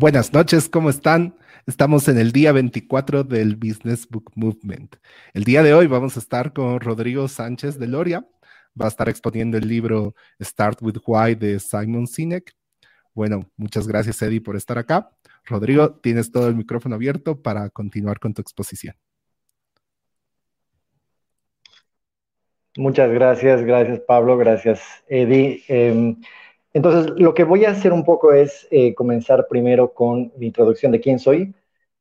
Buenas noches, ¿cómo están? Estamos en el día 24 del Business Book Movement. El día de hoy vamos a estar con Rodrigo Sánchez de Loria. Va a estar exponiendo el libro Start with Why de Simon Sinek. Bueno, muchas gracias, Eddie, por estar acá. Rodrigo, tienes todo el micrófono abierto para continuar con tu exposición. Muchas gracias, gracias Pablo, gracias Eddie. Em, entonces, lo que voy a hacer un poco es eh, comenzar primero con la introducción de quién soy.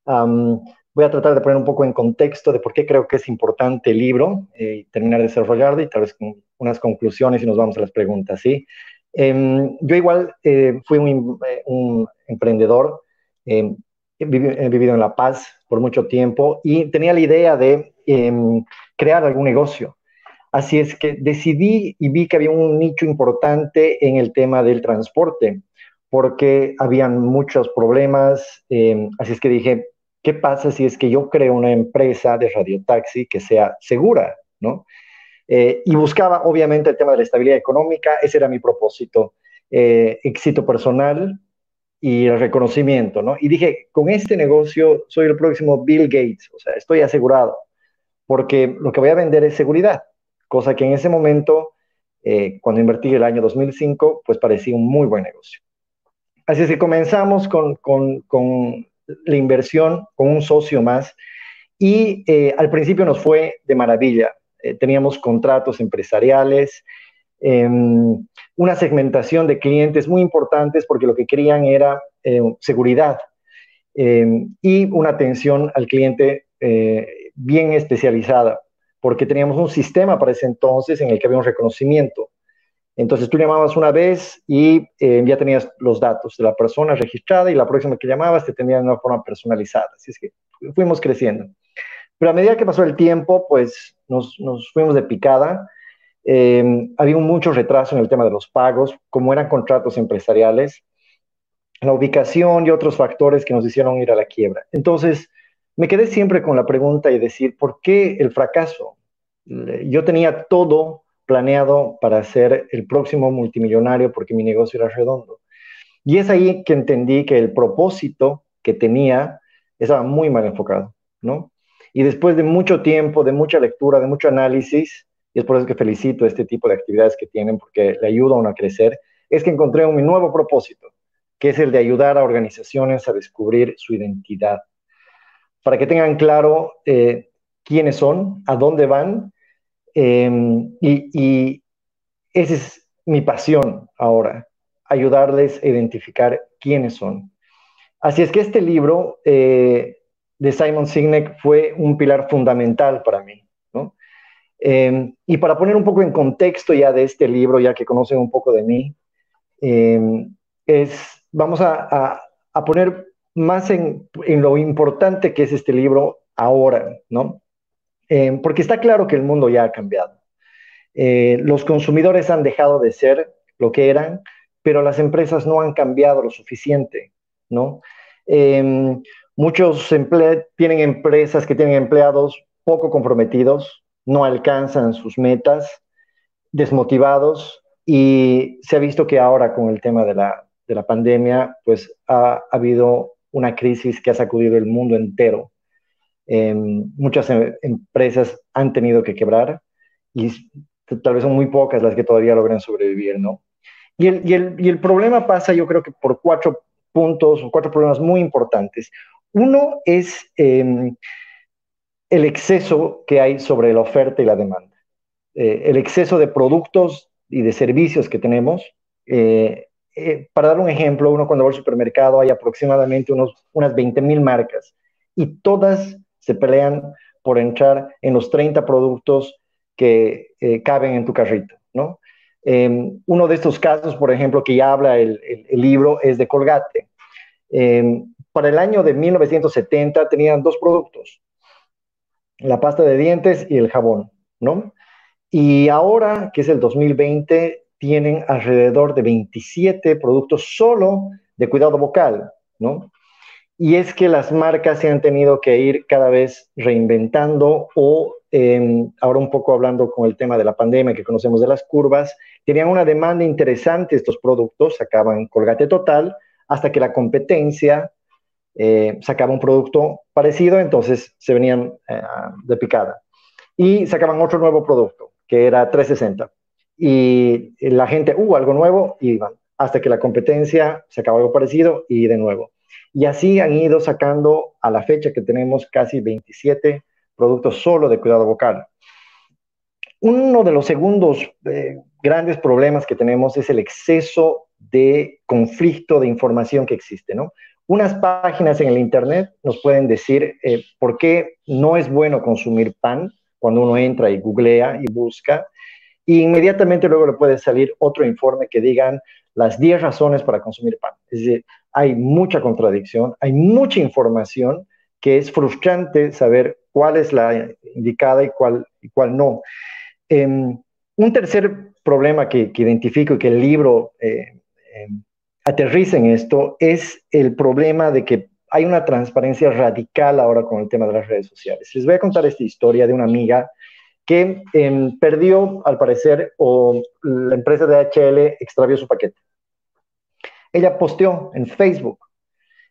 voy a tratar de poner un poco en contexto de por qué creo que es importante el libro, eh, terminar de desarrollarlo y tal vez con unas conclusiones y nos vamos a las preguntas, ¿sí? Em, yo igual eh, fui un, un emprendedor, em, he, vivido en La Paz por mucho tiempo y tenía la idea de em, crear algún negocio. Así es que decidí y vi que había un nicho importante en el tema del transporte, porque habían muchos problemas. Em, así es que dije, ¿qué pasa si es que yo creo una empresa de radiotaxi que sea segura? ¿no? Eh, y buscaba, obviamente, el tema de la estabilidad económica, ese era mi propósito, eh, éxito personal y el reconocimiento, ¿no? Y dije, con este negocio soy el próximo Bill Gates, o sea, estoy asegurado, porque lo que voy a vender es seguridad cosa que en ese momento, eh, cuando invertí el año 2005, pues parecía un muy buen negocio. Así es que comenzamos con, con, con la inversión con un socio más y eh, al principio nos fue de maravilla. Eh, teníamos contratos empresariales, em, una segmentación de clientes muy importantes porque lo que querían era seguridad em, y una atención al cliente bien especializada porque teníamos un sistema para ese entonces en el que había un reconocimiento. Entonces tú llamabas una vez y eh, ya tenías los datos de la persona registrada y la próxima que llamabas te tenían de una forma personalizada. Así es que fuimos creciendo. Pero a medida que pasó el tiempo, pues nos, nos fuimos de picada. Eh, había mucho retraso en el tema de los pagos, como eran contratos empresariales, la ubicación y otros factores que nos hicieron ir a la quiebra. Entonces, me quedé siempre con la pregunta y decir, ¿por qué el fracaso? Yo tenía todo planeado para ser el próximo multimillonario porque mi negocio era redondo. Y es ahí que entendí que el propósito que tenía estaba muy mal enfocado, ¿no? Y después de mucho tiempo, de mucha lectura, de mucho análisis, y es por eso que felicito este tipo de actividades que tienen porque le ayuda a crecer, es que encontré un nuevo propósito, que es el de ayudar a organizaciones a descubrir su identidad para que tengan claro eh, quiénes son, a dónde van, em, y, esa es mi pasión ahora, ayudarles a identificar quiénes son. Así es que este libro eh, de Simon Sinek fue un pilar fundamental para mí. Em, y para poner un poco en contexto ya de este libro, ya que conocen un poco de mí, em, es, vamos a poner más en, lo importante que es este libro ahora, ¿no? Eh, porque está claro que el mundo ya ha cambiado. Eh, los consumidores han dejado de ser lo que eran, pero las empresas no han cambiado lo suficiente, ¿no? Eh, muchos tienen empresas que tienen empleados poco comprometidos, no alcanzan sus metas, desmotivados, y se ha visto que ahora con el tema de la, de la pandemia, pues ha, ha habido una crisis que ha sacudido el mundo entero. Em, muchas em, empresas han tenido que quebrar y tal vez son muy pocas las que todavía logran sobrevivir, ¿no? Y el, y el, y el problema pasa, yo creo que por cuatro puntos o cuatro problemas muy importantes. Uno es em, el exceso que hay sobre la oferta y la demanda. Eh, el exceso de productos y de servicios que tenemos eh, eh, para dar un ejemplo, uno cuando va al supermercado hay aproximadamente unos, unas 20 mil marcas y todas se pelean por entrar en los 30 productos que eh, caben en tu carrito, ¿no? Em, uno de estos casos, por ejemplo, que ya habla el, el, libro, es de Colgate. Em, para el año de 1970 tenían dos productos, la pasta de dientes y el jabón, ¿no? Y ahora, que es el 2020, tienen alrededor de 27 productos solo de cuidado vocal, ¿no? Y es que las marcas se han tenido que ir cada vez reinventando o em, ahora un poco hablando con el tema de la pandemia que conocemos de las curvas, tenían una demanda interesante estos productos, sacaban Colgate Total, hasta que la competencia eh, sacaba un producto parecido, entonces se venían eh, de picada. Y sacaban otro nuevo producto, que era 360. Y la gente, uh, algo nuevo, y iban. Hasta que la competencia sacaba algo parecido y de nuevo. Y así han ido sacando a la fecha que tenemos casi 27 productos solo de cuidado vocal. Uno de los segundos eh, grandes problemas que tenemos es el exceso de conflicto de información que existe, ¿no? Unas páginas en el Internet nos pueden decir eh, por qué no es bueno consumir pan cuando uno entra y googlea y busca. Y inmediatamente luego le puede salir otro informe que digan las 10 razones para consumir pan. Es decir, hay mucha contradicción, hay mucha información que es frustrante saber cuál es la indicada y cuál, y cuál no. Em, un tercer problema que, identifico y que el libro eh, em, aterriza en esto es el problema de que hay una transparencia radical ahora con el tema de las redes sociales. Les voy a contar esta historia de una amiga que em, perdió, al parecer, o la empresa de HL extravió su paquete. Ella posteó en Facebook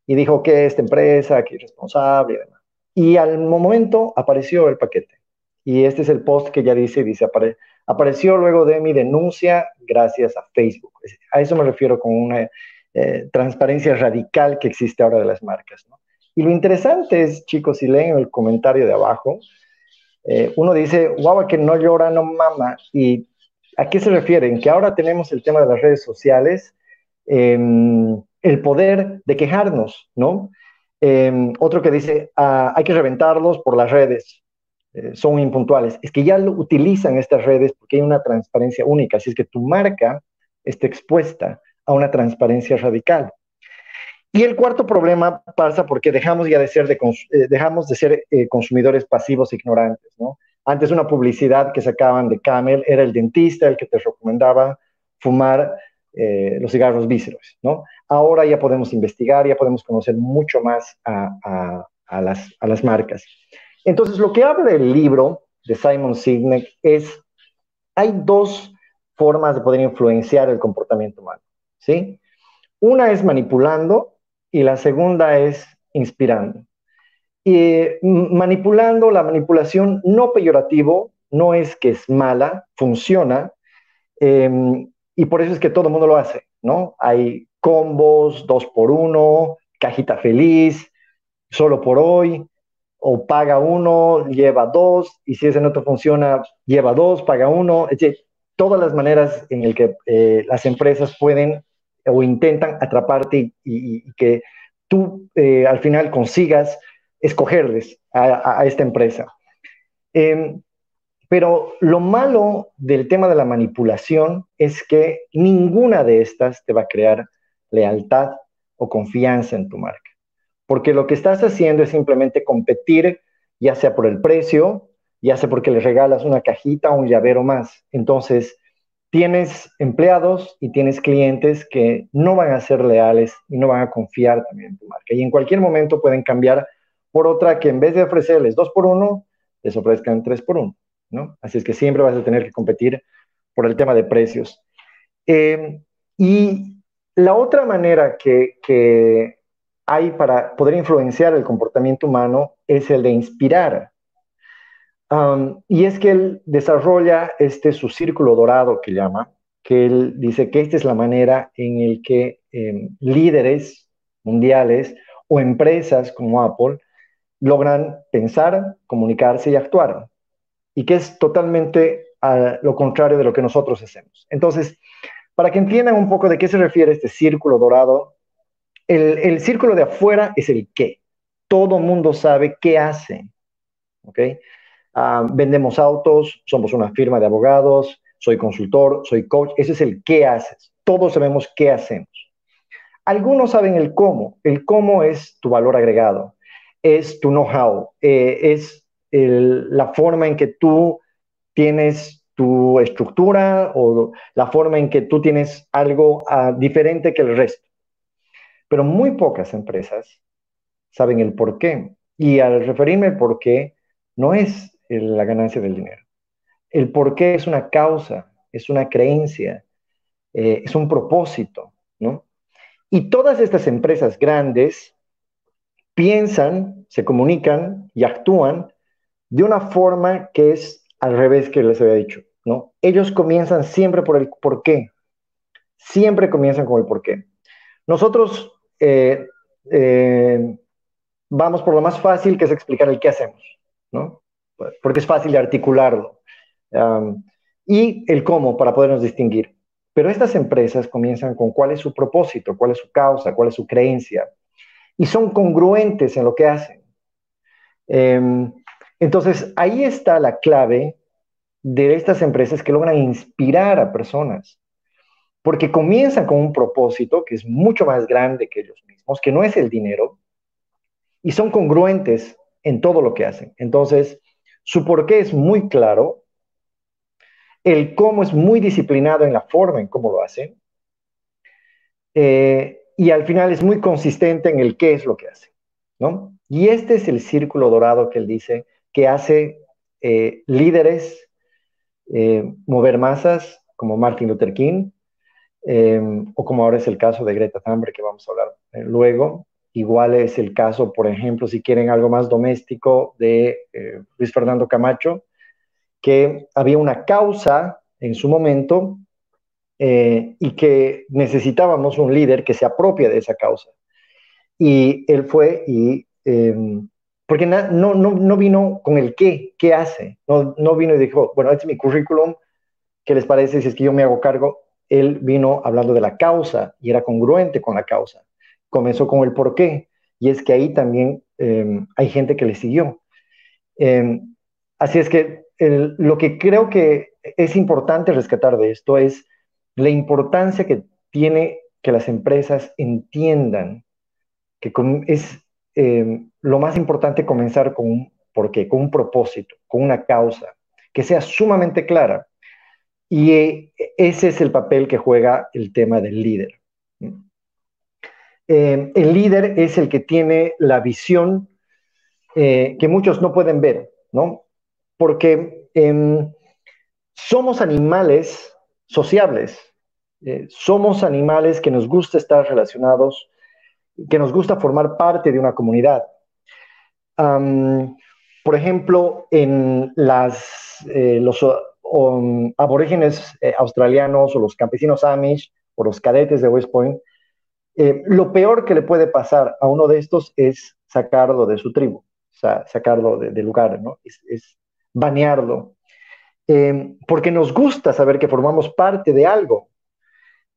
y dijo que esta empresa, que es responsable y demás. Y al momento apareció el paquete. Y este es el post que ella dice, dice, apareció luego de mi denuncia gracias a Facebook. A eso me refiero con una eh, transparencia radical que existe ahora de las marcas. Y lo interesante es, chicos, si leen el comentario de abajo, eh, uno dice, guau, que no llora, no mama. ¿Y a qué se refieren? Que ahora tenemos el tema de las redes sociales, em, el poder de quejarnos, ¿no? Em, otro que dice, ah, hay que reventarlos por las redes, eh, son impuntuales. Es que ya lo utilizan estas redes porque hay una transparencia única, así es que tu marca está expuesta a una transparencia radical. Y el cuarto problema pasa porque dejamos ya de ser, eh, dejamos de ser eh, consumidores pasivos e ignorantes, ¿no? Antes una publicidad que sacaban de Camel era el dentista el que te recomendaba fumar eh, los cigarros vísceros, ¿no? Ahora ya podemos investigar, ya podemos conocer mucho más a, a, las, a las marcas. Entonces, lo que habla el libro de Simon Sinek es, hay dos formas de poder influenciar el comportamiento humano. ¿sí? Una es manipulando y la segunda es inspirando. Y manipulando, la manipulación no peyorativo, no es que es mala, funciona, em, y por eso es que todo el mundo lo hace, ¿no? Hay combos, dos por uno, cajita feliz, solo por hoy, o paga uno, lleva dos, y si ese no te funciona, lleva dos, paga uno, es todas las maneras en las que eh, las empresas pueden o intentan atraparte y, que tú eh, al final consigas escogerles a, esta empresa. Em, pero lo malo del tema de la manipulación es que ninguna de estas te va a crear lealtad o confianza en tu marca. Porque lo que estás haciendo es simplemente competir, ya sea por el precio, ya sea porque le regalas una cajita o un llavero más. Entonces, tienes empleados y tienes clientes que no van a ser leales y no van a confiar también en tu marca. Y en cualquier momento pueden cambiar por otra que en vez de ofrecerles dos por uno, les ofrezcan tres por uno, ¿no? Así es que siempre vas a tener que competir por el tema de precios. Em, y la otra manera que hay para poder influenciar el comportamiento humano es el de inspirar y es que él desarrolla este su círculo dorado que llama, que él dice que esta es la manera en el que em, líderes mundiales o empresas como Apple logran pensar, comunicarse y actuar, y que es totalmente lo contrario de lo que nosotros hacemos. Entonces, para que entiendan un poco de qué se refiere este círculo dorado, el, el círculo de afuera es el qué. Todo mundo sabe qué hace. ¿ok?, Ah, vendemos autos, somos una firma de abogados, soy consultor, soy coach. Ese es el qué haces. Todos sabemos qué hacemos. Algunos saben el cómo. El cómo es tu valor agregado, es tu know-how, eh, es la forma en que tú tienes tu estructura o la forma en que tú tienes algo ah, diferente que el resto. Pero muy pocas empresas saben el por qué. Y al referirme al por qué, no es la ganancia del dinero. El por qué es una causa, es una creencia, eh, es un propósito, ¿no? Y todas estas empresas grandes piensan, se comunican y actúan de una forma que es al revés que les había dicho, ¿no? Ellos comienzan siempre por el por qué. Siempre comienzan con el por qué. Nosotros eh, eh, vamos por lo más fácil, que es explicar el qué hacemos, ¿no? Porque es fácil de articularlo. y el cómo para podernos distinguir. Pero estas empresas comienzan con cuál es su propósito, cuál es su causa, cuál es su creencia. Y son congruentes en lo que hacen. Em, entonces, ahí está la clave de estas empresas que logran inspirar a personas. Porque comienzan con un propósito que es mucho más grande que ellos mismos, que no es el dinero, y son congruentes en todo lo que hacen. Entonces, su porqué es muy claro, el cómo es muy disciplinado en la forma en cómo lo hacen, eh, y al final es muy consistente en el qué es lo que hacen, ¿no? Y este es el círculo dorado que él dice que hace eh, líderes eh, mover masas como Martin Luther King, o como ahora es el caso de Greta Thunberg, que vamos a hablar luego, Igual es el caso, por ejemplo, si quieren algo más doméstico, de eh, Luis Fernando Camacho, que había una causa en su momento eh, y que necesitábamos un líder que se apropie de esa causa. Y él fue y... Em, porque no, no, no, vino con el qué, qué hace, no, no vino y dijo, bueno, este es mi currículum, ¿qué les parece si es que yo me hago cargo? Él vino hablando de la causa y era congruente con la causa comenzó con el por qué, y es que ahí también em, hay gente que le siguió. Em, así es que lo que creo que es importante rescatar de esto es la importancia que tiene que las empresas entiendan que es em, lo más importante comenzar con un porqué, con un propósito, con una causa, que sea sumamente clara. Y eh, ese es el papel que juega el tema del líder. Eh, el líder es el que tiene la visión eh, que muchos no pueden ver, ¿no? Porque em, somos animales sociables, eh, somos animales que nos gusta estar relacionados, que nos gusta formar parte de una comunidad. por ejemplo, en las, los aborígenes australianos o los campesinos Amish o los cadetes de West Point, eh, lo peor que le puede pasar a uno de estos es sacarlo de su tribu, sacarlo de, lugar, ¿no? Es, banearlo. Eh, porque nos gusta saber que formamos parte de algo.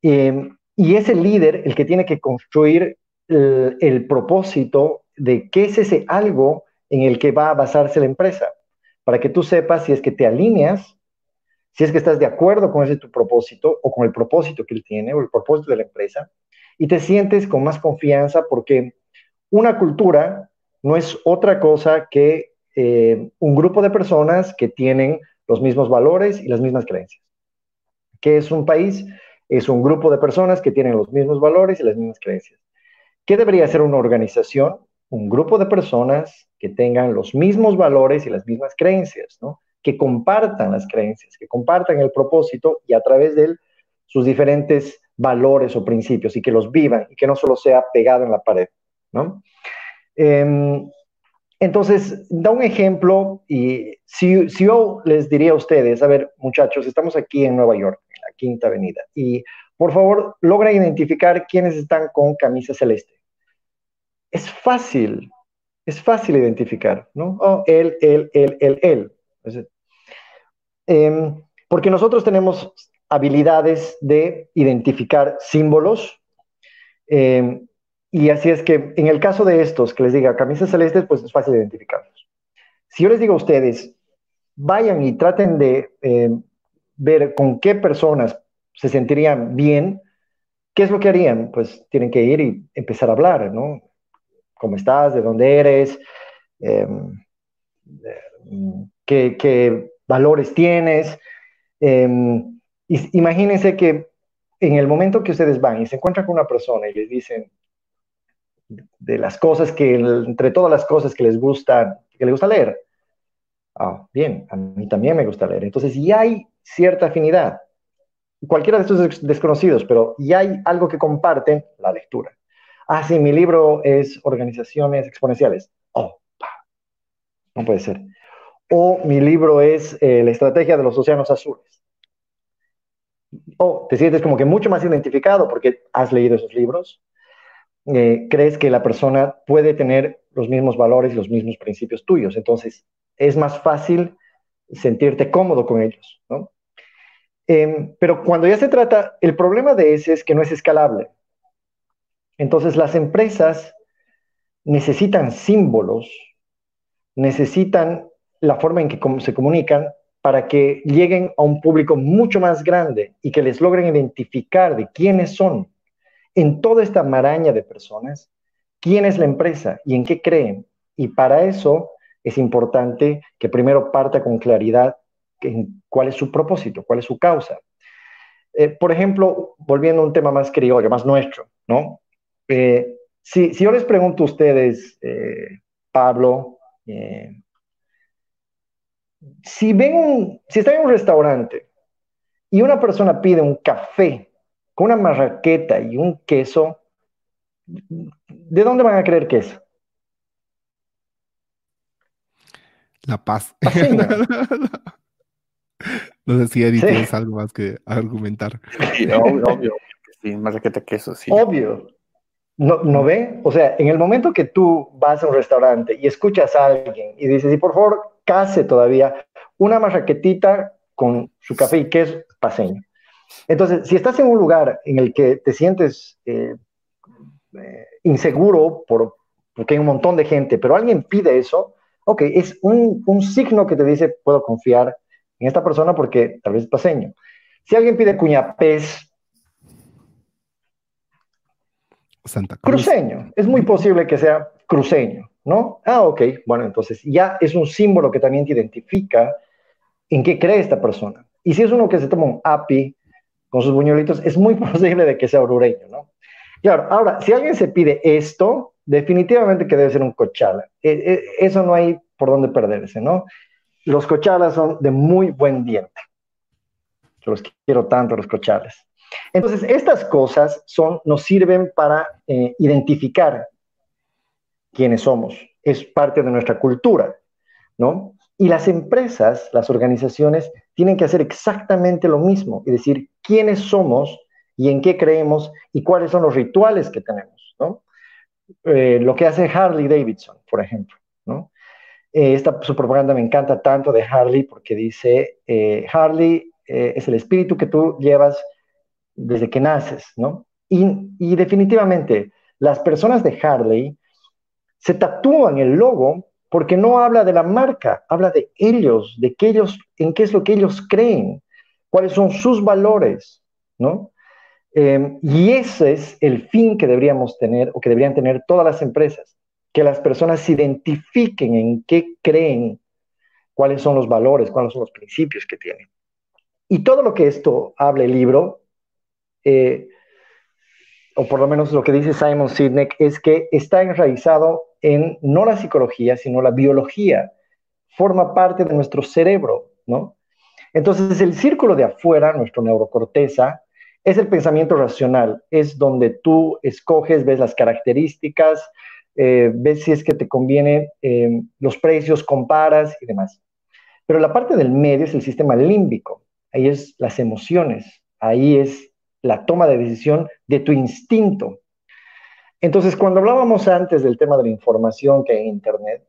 Eh, y es el líder el que tiene que construir el, el, propósito de qué es ese algo en el que va a basarse la empresa, para que tú sepas si es que te alineas, si es que estás de acuerdo con ese tu propósito o con el propósito que él tiene o el propósito de la empresa, y te sientes con más confianza porque una cultura no es otra cosa que eh, un grupo de personas que tienen los mismos valores y las mismas creencias. ¿Qué es un país? Es un grupo de personas que tienen los mismos valores y las mismas creencias. ¿Qué debería ser una organización? Un grupo de personas que tengan los mismos valores y las mismas creencias, que compartan las creencias, que compartan el propósito y a través de él sus diferentes valores o principios y que los vivan y que no solo sea pegado en la pared, ¿no? Em, entonces, da un ejemplo y si, yo les diría a ustedes, a ver, muchachos, estamos aquí en Nueva York, en la Quinta Avenida, y por favor, logra identificar quiénes están con camisa celeste. Es fácil, es fácil identificar, ¿no? Oh, él, él, él, él, él. Em, porque nosotros tenemos habilidades de identificar símbolos. Eh, y así es que en el caso de estos, que les diga camisas celestes, pues es fácil identificarlos. Si yo les digo a ustedes, vayan y traten de eh, ver con qué personas se sentirían bien, ¿qué es lo que harían? Pues tienen que ir y empezar a hablar, ¿no? ¿Cómo estás? ¿De dónde eres? Em, ¿qué, ¿qué, valores tienes? Imagínense que en el momento que ustedes van y se encuentran con una persona y les dicen de las cosas que, entre todas las cosas que les gusta, que les gusta leer, ah, bien, a mí también me gusta leer. Entonces, ya hay cierta afinidad. cualquiera de estos desconocidos, pero ya hay algo que comparten, la lectura. Ah, sí, mi libro es Organizaciones Exponenciales. Oh, no puede ser. O mi libro es eh, La Estrategia de los Océanos Azules. O te sientes como que mucho más identificado porque has leído esos libros. Eh, crees que la persona puede tener los mismos valores y los mismos principios tuyos. Entonces, es más fácil sentirte cómodo con ellos, ¿no? Em, pero cuando ya se trata, el problema de ese es que no es escalable. Entonces las empresas necesitan símbolos, necesitan la forma en que se comunican para que lleguen a un público mucho más grande y que les logren identificar de quiénes son en toda esta maraña de personas, quién es la empresa y en qué creen. Y para eso es importante que primero parta con claridad cuál es su propósito, cuál es su causa. Eh, por ejemplo, volviendo a un tema más criollo, más nuestro, ¿no? Eh, si, yo les pregunto a ustedes, eh, Pablo, si ven si están en un restaurante y una persona pide un café con una marraqueta y un queso, ¿de dónde van a creer que es? La paz. no sé si Eddie tienes algo más que argumentar. obvio, obvio. Sí, marraqueta queso, sí. Obvio. ¿No, ¿No ve? O sea, en el momento que tú vas a un restaurante y escuchas a alguien y dices, y por favor, case todavía una marraquetita con su café y queso paseño. Entonces, si estás en un lugar en el que te sientes eh, eh, inseguro por, porque hay un montón de gente, pero alguien pide eso, ok, es un, un signo que te dice, puedo confiar en esta persona porque tal vez es paseño. Si alguien pide cuñapés, Santa Cruceño. Es muy posible que sea cruceño, ¿no? Ah, ok. Bueno, entonces ya es un símbolo que también te identifica en qué cree esta persona. Y si es uno que se toma un api con sus buñuelitos, es muy posible de que sea orureño, ¿no? Claro, ahora, si alguien se pide esto, definitivamente que debe ser un cochala. E, e, eso no hay por dónde perderse, ¿no? Los cochalas son de muy buen diente. Yo los quiero tanto, los cochales. Entonces, estas cosas son, nos sirven para eh, identificar quiénes somos. Es parte de nuestra cultura, ¿no? Y las empresas, las organizaciones, tienen que hacer exactamente lo mismo y decir quiénes somos y en qué creemos y cuáles son los rituales que tenemos, ¿no? Eh, lo que hace Harley Davidson, por ejemplo, ¿no? Eh, esta, su propaganda me encanta tanto de Harley porque dice, Harley es el espíritu que tú llevas desde que naces, ¿no? Y, definitivamente, las personas de Harley se tatúan el logo porque no habla de la marca, habla de ellos, de que ellos, en qué es lo que ellos creen, cuáles son sus valores, ¿no? Em, y ese es el fin que deberíamos tener o que deberían tener todas las empresas, que las personas se identifiquen en qué creen, cuáles son los valores, cuáles son los principios que tienen. Y todo lo que esto habla el libro eh, o por lo menos lo que dice Simon Sinek, es que está enraizado en no la psicología, sino la biología. Forma parte de nuestro cerebro, ¿no? Entonces, el círculo de afuera, nuestro neurocorteza, es el pensamiento racional, es donde tú escoges, ves las características, eh, ves si es que te conviene eh, los precios, comparas y demás. Pero la parte del medio es el sistema límbico, ahí es las emociones, ahí es la toma de decisión de tu instinto. Entonces, cuando hablábamos antes del tema de la información que hay en Internet,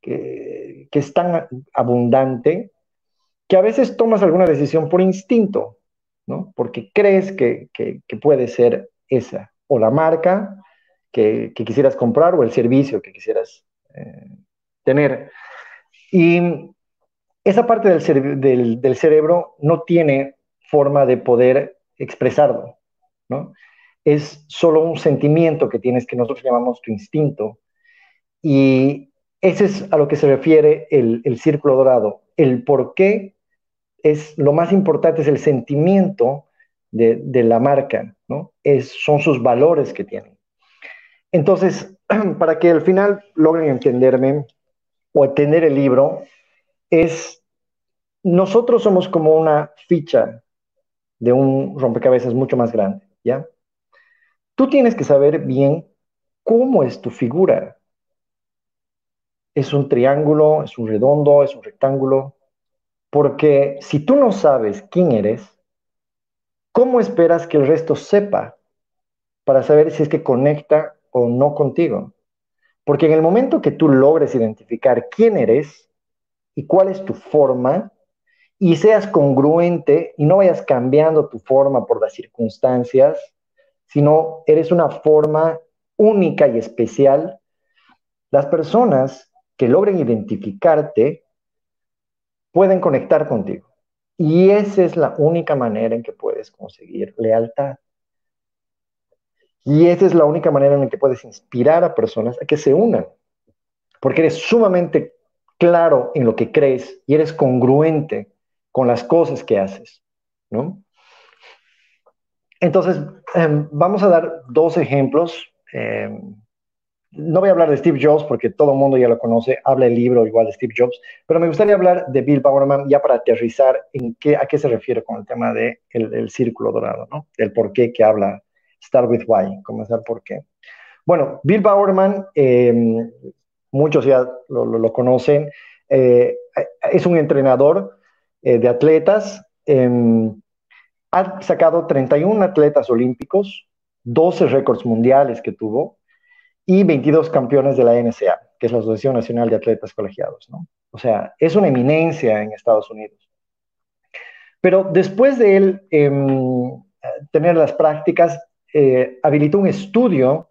que, es tan abundante, que a veces tomas alguna decisión por instinto, ¿no? Porque crees que, puede ser esa, o la marca que, quisieras comprar, o el servicio que quisieras eh, tener. Y esa parte del, del cerebro no tiene forma de poder expresarlo, ¿no? Es solo un sentimiento que tienes que nosotros llamamos tu instinto. Y ese es a lo que se refiere el, círculo dorado. El por qué es lo más importante, es el sentimiento de, la marca, ¿no? Es, son sus valores que tienen. Entonces, para que al final logren entenderme o entender el libro, es nosotros somos como una ficha de un rompecabezas mucho más grande, ¿ya? Tú tienes que saber bien cómo es tu figura. ¿Es un triángulo? ¿Es un redondo? ¿Es un rectángulo? Porque si tú no sabes quién eres, ¿cómo esperas que el resto sepa para saber si es que conecta o no contigo? Porque en el momento que tú logres identificar quién eres y cuál es tu forma, y seas congruente y no vayas cambiando tu forma por las circunstancias, sino eres una forma única y especial, las personas que logren identificarte pueden conectar contigo. Y esa es la única manera en que puedes conseguir lealtad. Y esa es la única manera en que puedes inspirar a personas a que se unan. Porque eres sumamente claro en lo que crees y eres congruente con las cosas que haces, ¿no? Entonces, em, vamos a dar dos ejemplos. Em, no voy a hablar de Steve Jobs porque todo el mundo ya lo conoce, habla el libro igual de Steve Jobs, pero me gustaría hablar de Bill Bowerman ya para aterrizar en qué, a qué se refiere con el tema del de el círculo dorado, ¿no? El por qué que habla Start with Why, comenzar por qué. Bueno, Bill Bowerman, em, muchos ya lo, conocen, eh, es un entrenador eh, de atletas. Ha sacado 31 atletas olímpicos, 12 récords mundiales que tuvo, y 22 campeones de la NSA, que es la Asociación Nacional de Atletas Colegiados. O sea, es una eminencia en Estados Unidos. Pero después de él em, tener las prácticas, eh, habilitó un estudio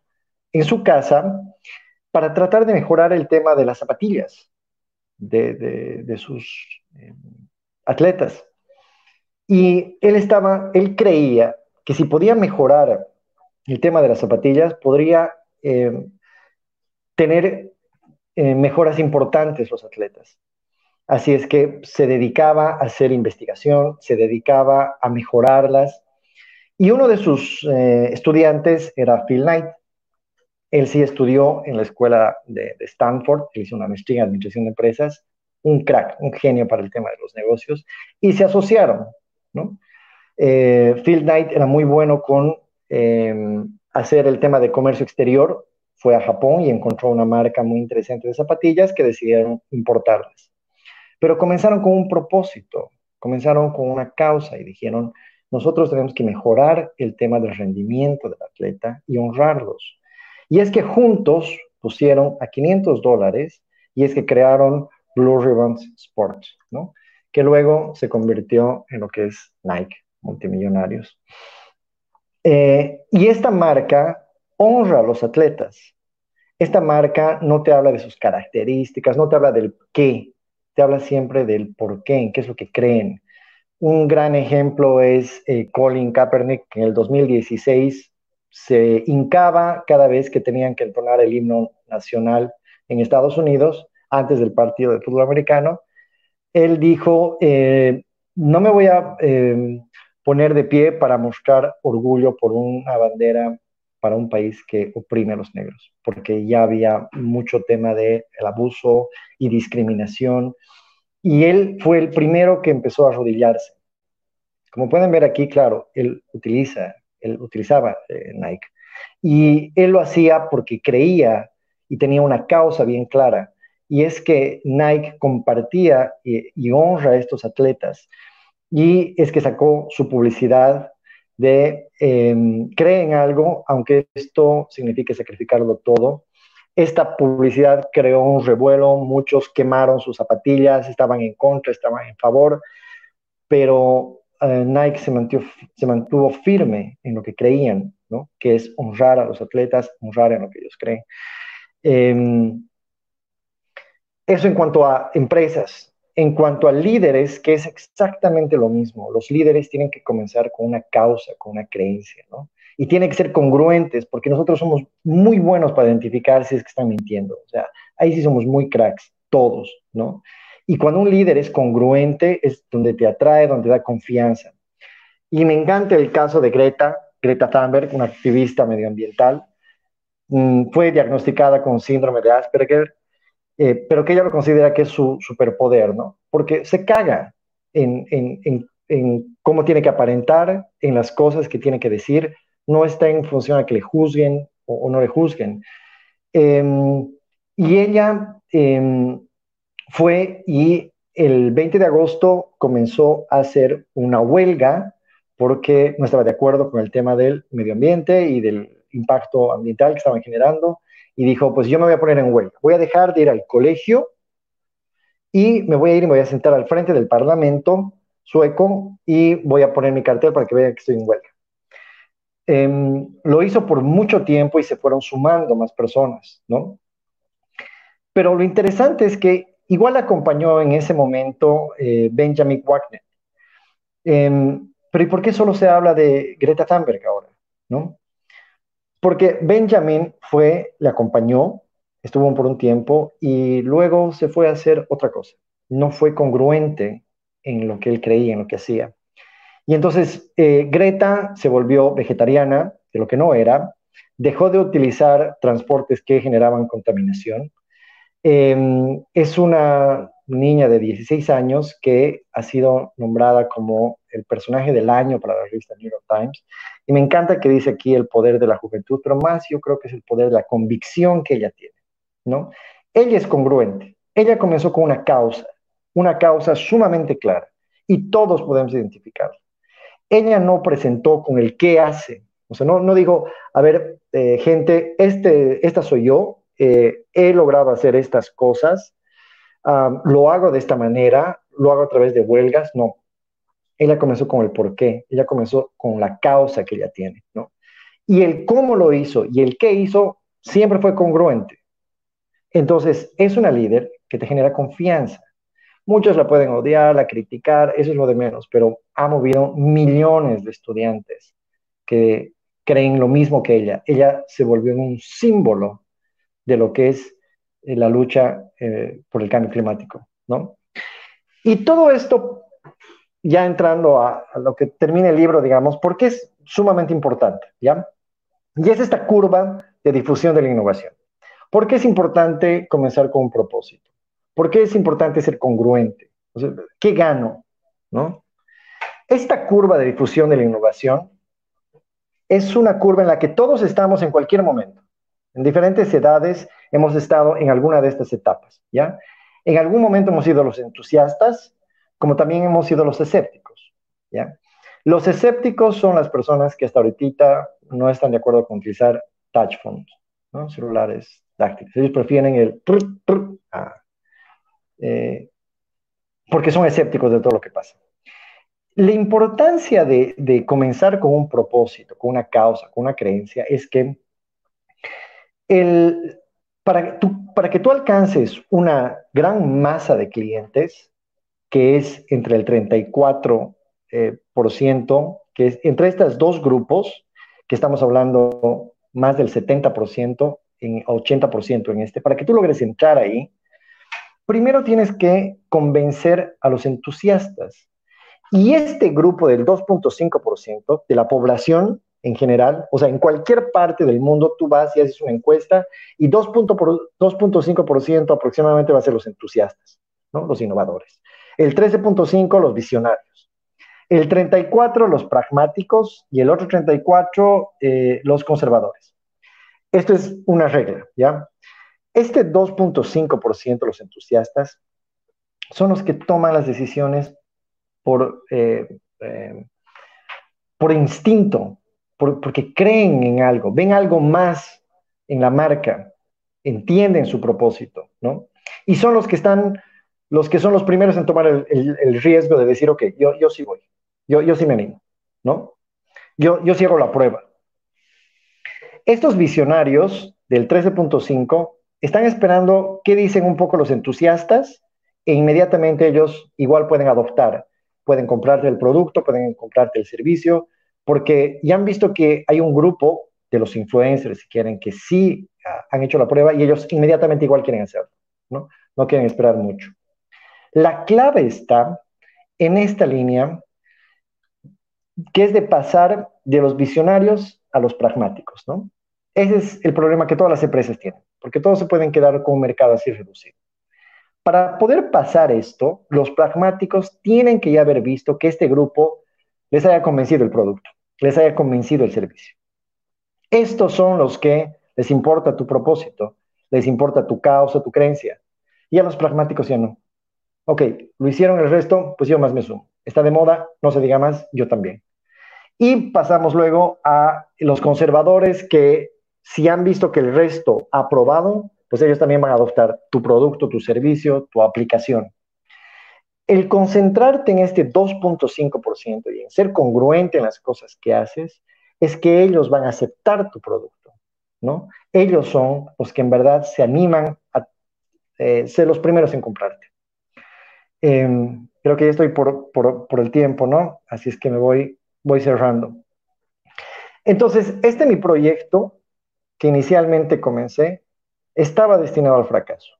en su casa para tratar de mejorar el tema de las zapatillas de, sus em, atletas. Y él estaba, él creía que si podía mejorar el tema de las zapatillas, podría eh, tener eh, mejoras importantes los atletas. Así es que se dedicaba a hacer investigación, se dedicaba a mejorarlas. Y uno de sus eh, estudiantes era Phil Knight. Él sí estudió en la escuela de, Stanford, hizo una maestría en administración de empresas, un crack, un genio para el tema de los negocios, y se asociaron, ¿no? Phil Knight era muy bueno con hacer el tema de comercio exterior, fue a Japón y encontró una marca muy interesante de zapatillas que decidieron importarlas. Pero comenzaron con un propósito, comenzaron con una causa y dijeron, nosotros tenemos que mejorar el tema del rendimiento del atleta y honrarlos. Y es que juntos pusieron a 500 dólares y es que crearon Blue Ribbons Sports, ¿no? Que luego se convirtió en lo que es Nike, multimillonarios. Eh, y esta marca honra a los atletas. Esta marca no te habla de sus características, no te habla del qué, te habla siempre del por qué, qué es lo que creen. Un gran ejemplo es eh, Colin Kaepernick, que en el 2016 se hincaba cada vez que tenían que entonar el himno nacional en Estados Unidos, antes del partido de fútbol americano. Él dijo, eh, no me voy a poner de pie para mostrar orgullo por una bandera para un país que oprime a los negros, porque ya había mucho tema de abuso y discriminación, y él fue el primero que empezó a arrodillarse. Como pueden ver aquí, claro, él utiliza, él utilizaba eh, Nike, y él lo hacía porque creía y tenía una causa bien clara, y es que Nike compartía y, y honra a estos atletas y es que sacó su publicidad de eh, cree en algo, aunque esto signifique sacrificarlo todo. Esta publicidad creó un revuelo, muchos quemaron sus zapatillas, estaban en contra, estaban en favor, pero eh, Nike se mantuvo, se mantuvo, firme en lo que creían, ¿no? que es honrar a los atletas, honrar en lo que ellos creen. Em, eso en cuanto a empresas. En cuanto a líderes, que es exactamente lo mismo, los líderes tienen que comenzar con una causa, con una creencia, ¿no? Y tienen que ser congruentes, porque nosotros somos muy buenos para identificar si es que están mintiendo. O sea, ahí sí somos muy cracks, todos, ¿no? Y cuando un líder es congruente, es donde te atrae, donde da confianza. Y me encanta el caso de Greta, Greta Thunberg, una activista medioambiental. Mm, fue diagnosticada con síndrome de Asperger eh, pero que ella lo considera que es su superpoder, ¿no? Porque se caga en, cómo tiene que aparentar en las cosas que tiene que decir, no está en función a que le juzguen o, no le juzguen. Em, y ella em, fue y el 20 de agosto comenzó a hacer una huelga porque no estaba de acuerdo con el tema del medio ambiente y del impacto ambiental que estaban generando y dijo, pues yo me voy a poner en huelga, voy a dejar de ir al colegio y me voy a ir y me voy a sentar al frente del Parlamento sueco y voy a poner mi cartel para que vean que estoy en huelga. Em, lo hizo por mucho tiempo y se fueron sumando más personas, ¿no? Pero lo interesante es que igual acompañó en ese momento eh, Benjamin Wagner. Em, pero ¿y por qué solo se habla de Greta Thunberg ahora? ¿no? Porque Benjamin fue, le acompañó, estuvo por un tiempo y luego se fue a hacer otra cosa. No fue congruente en lo que él creía, en lo que hacía. Y entonces eh, Greta se volvió vegetariana, de lo que no era, dejó de utilizar transportes que generaban contaminación. Em, es una niña de 16 años que ha sido nombrada como el personaje del año para la revista New York Times. Y me encanta que dice aquí el poder de la juventud, pero más yo creo que es el poder de la convicción que ella tiene, ¿no? Ella es congruente. Ella comenzó con una causa, una causa sumamente clara, y todos podemos identificarla. Ella no presentó con el qué hace. O sea, no, no digo, a ver, eh, gente, este, esta soy yo, eh, he logrado hacer estas cosas, lo hago de esta manera, lo hago a través de huelgas, no. Ella comenzó con el por qué, ella comenzó con la causa que ella tiene, ¿no? Y el cómo lo hizo y el qué hizo siempre fue congruente. Entonces, es una líder que te genera confianza. Muchos la pueden odiar, la criticar, eso es lo de menos, pero ha movido millones de estudiantes que creen lo mismo que ella. Ella se volvió un símbolo de lo que es la lucha eh, por el cambio climático, ¿no? Y todo esto, ya entrando a, lo que termina el libro, digamos, porque es sumamente importante, ¿ya? Y es esta curva de difusión de la innovación. ¿Por qué es importante comenzar con un propósito? ¿Por qué es importante ser congruente? ¿Qué gano? ¿No? Esta curva de difusión de la innovación es una curva en la que todos estamos en cualquier momento, en diferentes edades, hemos estado en alguna de estas etapas, ¿ya? En algún momento hemos sido los entusiastas, como también hemos sido los escépticos, ¿ya? Los escépticos son las personas que hasta ahorita no están de acuerdo con utilizar touch phones, ¿no? celulares táctiles. Ellos prefieren el ah, eh, porque son escépticos de todo lo que pasa. La importancia de, de comenzar con un propósito, con una causa, con una creencia, es que para que tú alcances una gran masa de clientes, que es entre el 34%, eh, por ciento, que es entre estos dos grupos, que estamos hablando más del 70%, en 80% en este, para que tú logres entrar ahí, primero tienes que convencer a los entusiastas. Y este grupo del 2.5% de la población en general, o sea, en cualquier parte del mundo tú vas y haces una encuesta y 2.5% aproximadamente va a ser los entusiastas, ¿no? los innovadores. El 13.5% los visionarios. El 34% los pragmáticos y el otro 34% eh, los conservadores. Esto es una regla, ¿ya? Este 2.5% los entusiastas son los que toman las decisiones por, eh, eh, por instinto, porque creen en algo, ven algo más en la marca, entienden su propósito, ¿no? Y son los que están, los que son los primeros en tomar el, riesgo de decir, ok, yo, yo sí voy, yo, yo sí me animo, ¿no? Yo, yo hago la prueba. Estos visionarios del 13.5 están esperando qué dicen un poco los entusiastas e inmediatamente ellos igual pueden adoptar, pueden comprarte el producto, pueden comprarte el servicio, porque ya han visto que hay un grupo de los influencers, si quieren, que sí ah, han hecho la prueba y ellos inmediatamente igual quieren hacerlo, ¿no? No quieren esperar mucho. La clave está en esta línea, que es de pasar de los visionarios a los pragmáticos, ¿no? Ese es el problema que todas las empresas tienen, porque todos se pueden quedar con un mercado así reducido. Para poder pasar esto, los pragmáticos tienen que ya haber visto que este grupo les haya convencido el producto, les haya convencido el servicio. Estos son los que les importa tu propósito, les importa tu causa, tu creencia. Y a los pragmáticos ya no. Ok, lo hicieron el resto, pues yo más me sumo. Está de moda, no se diga más, yo también. Y pasamos luego a los conservadores que si han visto que el resto ha aprobado, pues ellos también van a adoptar tu producto, tu servicio, tu aplicación. El concentrarte en este 2.5% y en ser congruente en las cosas que haces, es que ellos van a aceptar tu producto, ¿no? Ellos son los que en verdad se animan a eh, ser los primeros en comprarte. Em, creo que ya estoy por, por, el tiempo, ¿no? Así es que me voy, voy cerrando. Entonces, este mi proyecto que inicialmente comencé estaba destinado al fracaso,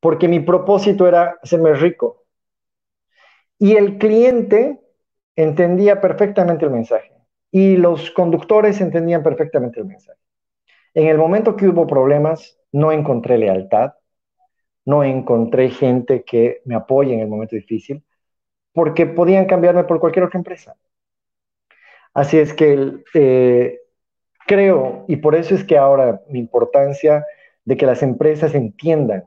porque mi propósito era hacerme rico. Y el cliente entendía perfectamente el mensaje y los conductores entendían perfectamente el mensaje. En el momento que hubo problemas, no encontré lealtad, no encontré gente que me apoye en el momento difícil, porque podían cambiarme por cualquier otra empresa. Así es que eh, creo, y por eso es que ahora mi importancia de que las empresas entiendan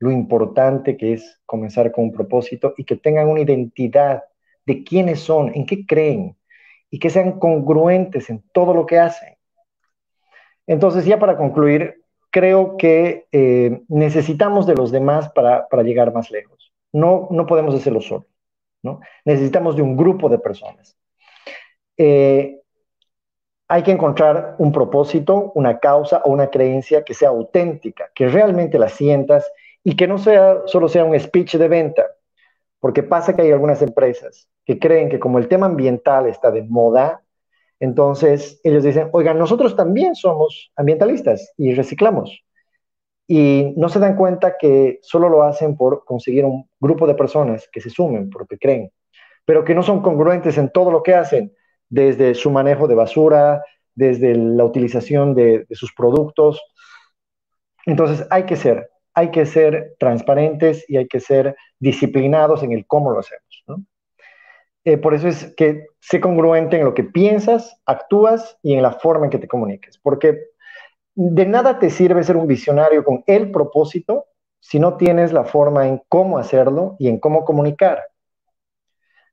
lo importante que es comenzar con un propósito y que tengan una identidad de quiénes son, en qué creen y que sean congruentes en todo lo que hacen. Entonces, ya para concluir, creo que eh, necesitamos de los demás para, llegar más lejos. No, no podemos hacerlo solos. ¿no? Necesitamos de un grupo de personas. Eh, hay que encontrar un propósito, una causa o una creencia que sea auténtica, que realmente la sientas y que no sea solo sea un speech de venta, porque pasa que hay algunas empresas que creen que como el tema ambiental está de moda, entonces ellos dicen, oigan, nosotros también somos ambientalistas y reciclamos. Y no se dan cuenta que solo lo hacen por conseguir un grupo de personas que se sumen porque creen, pero que no son congruentes en todo lo que hacen desde su manejo de basura, desde la utilización de, sus productos. Entonces hay que ser, hay que ser transparentes y hay que ser disciplinados en el cómo lo hacemos. Eh, por eso es que sé congruente en lo que piensas, actúas y en la forma en que te comuniques, porque de nada te sirve ser un visionario con el propósito si no tienes la forma en cómo hacerlo y en cómo comunicar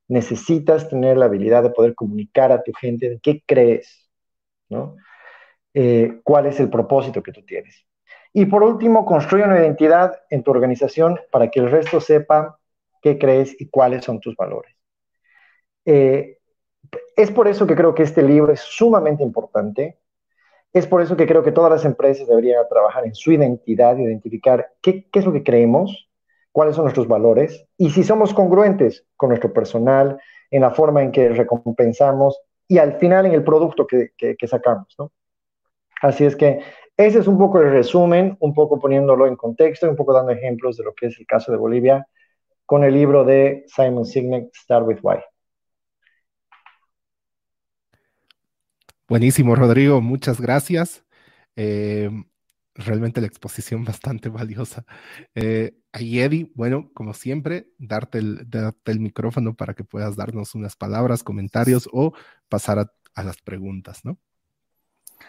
necesitas tener la habilidad de poder comunicar a tu gente de qué crees, ¿no? Eh, cuál es el propósito que tú tienes. Y por último, construye una identidad en tu organización para que el resto sepa qué crees y cuáles son tus valores. Eh, es por eso que creo que este libro es sumamente importante. Es por eso que creo que todas las empresas deberían trabajar en su identidad, identificar qué, es lo que creemos, cuáles son nuestros valores y si somos congruentes con nuestro personal, en la forma en que recompensamos y al final en el producto que, sacamos. ¿no? Así es que ese es un poco el resumen, un poco poniéndolo en contexto, un poco dando ejemplos de lo que es el caso de Bolivia con el libro de Simon Sinek, Start with Why. Buenísimo, Rodrigo, muchas gracias. Eh, realmente la exposición bastante valiosa. Eh, bueno, como siempre, darte el, el micrófono para que puedas darnos unas palabras, comentarios o pasar a, las preguntas, ¿no?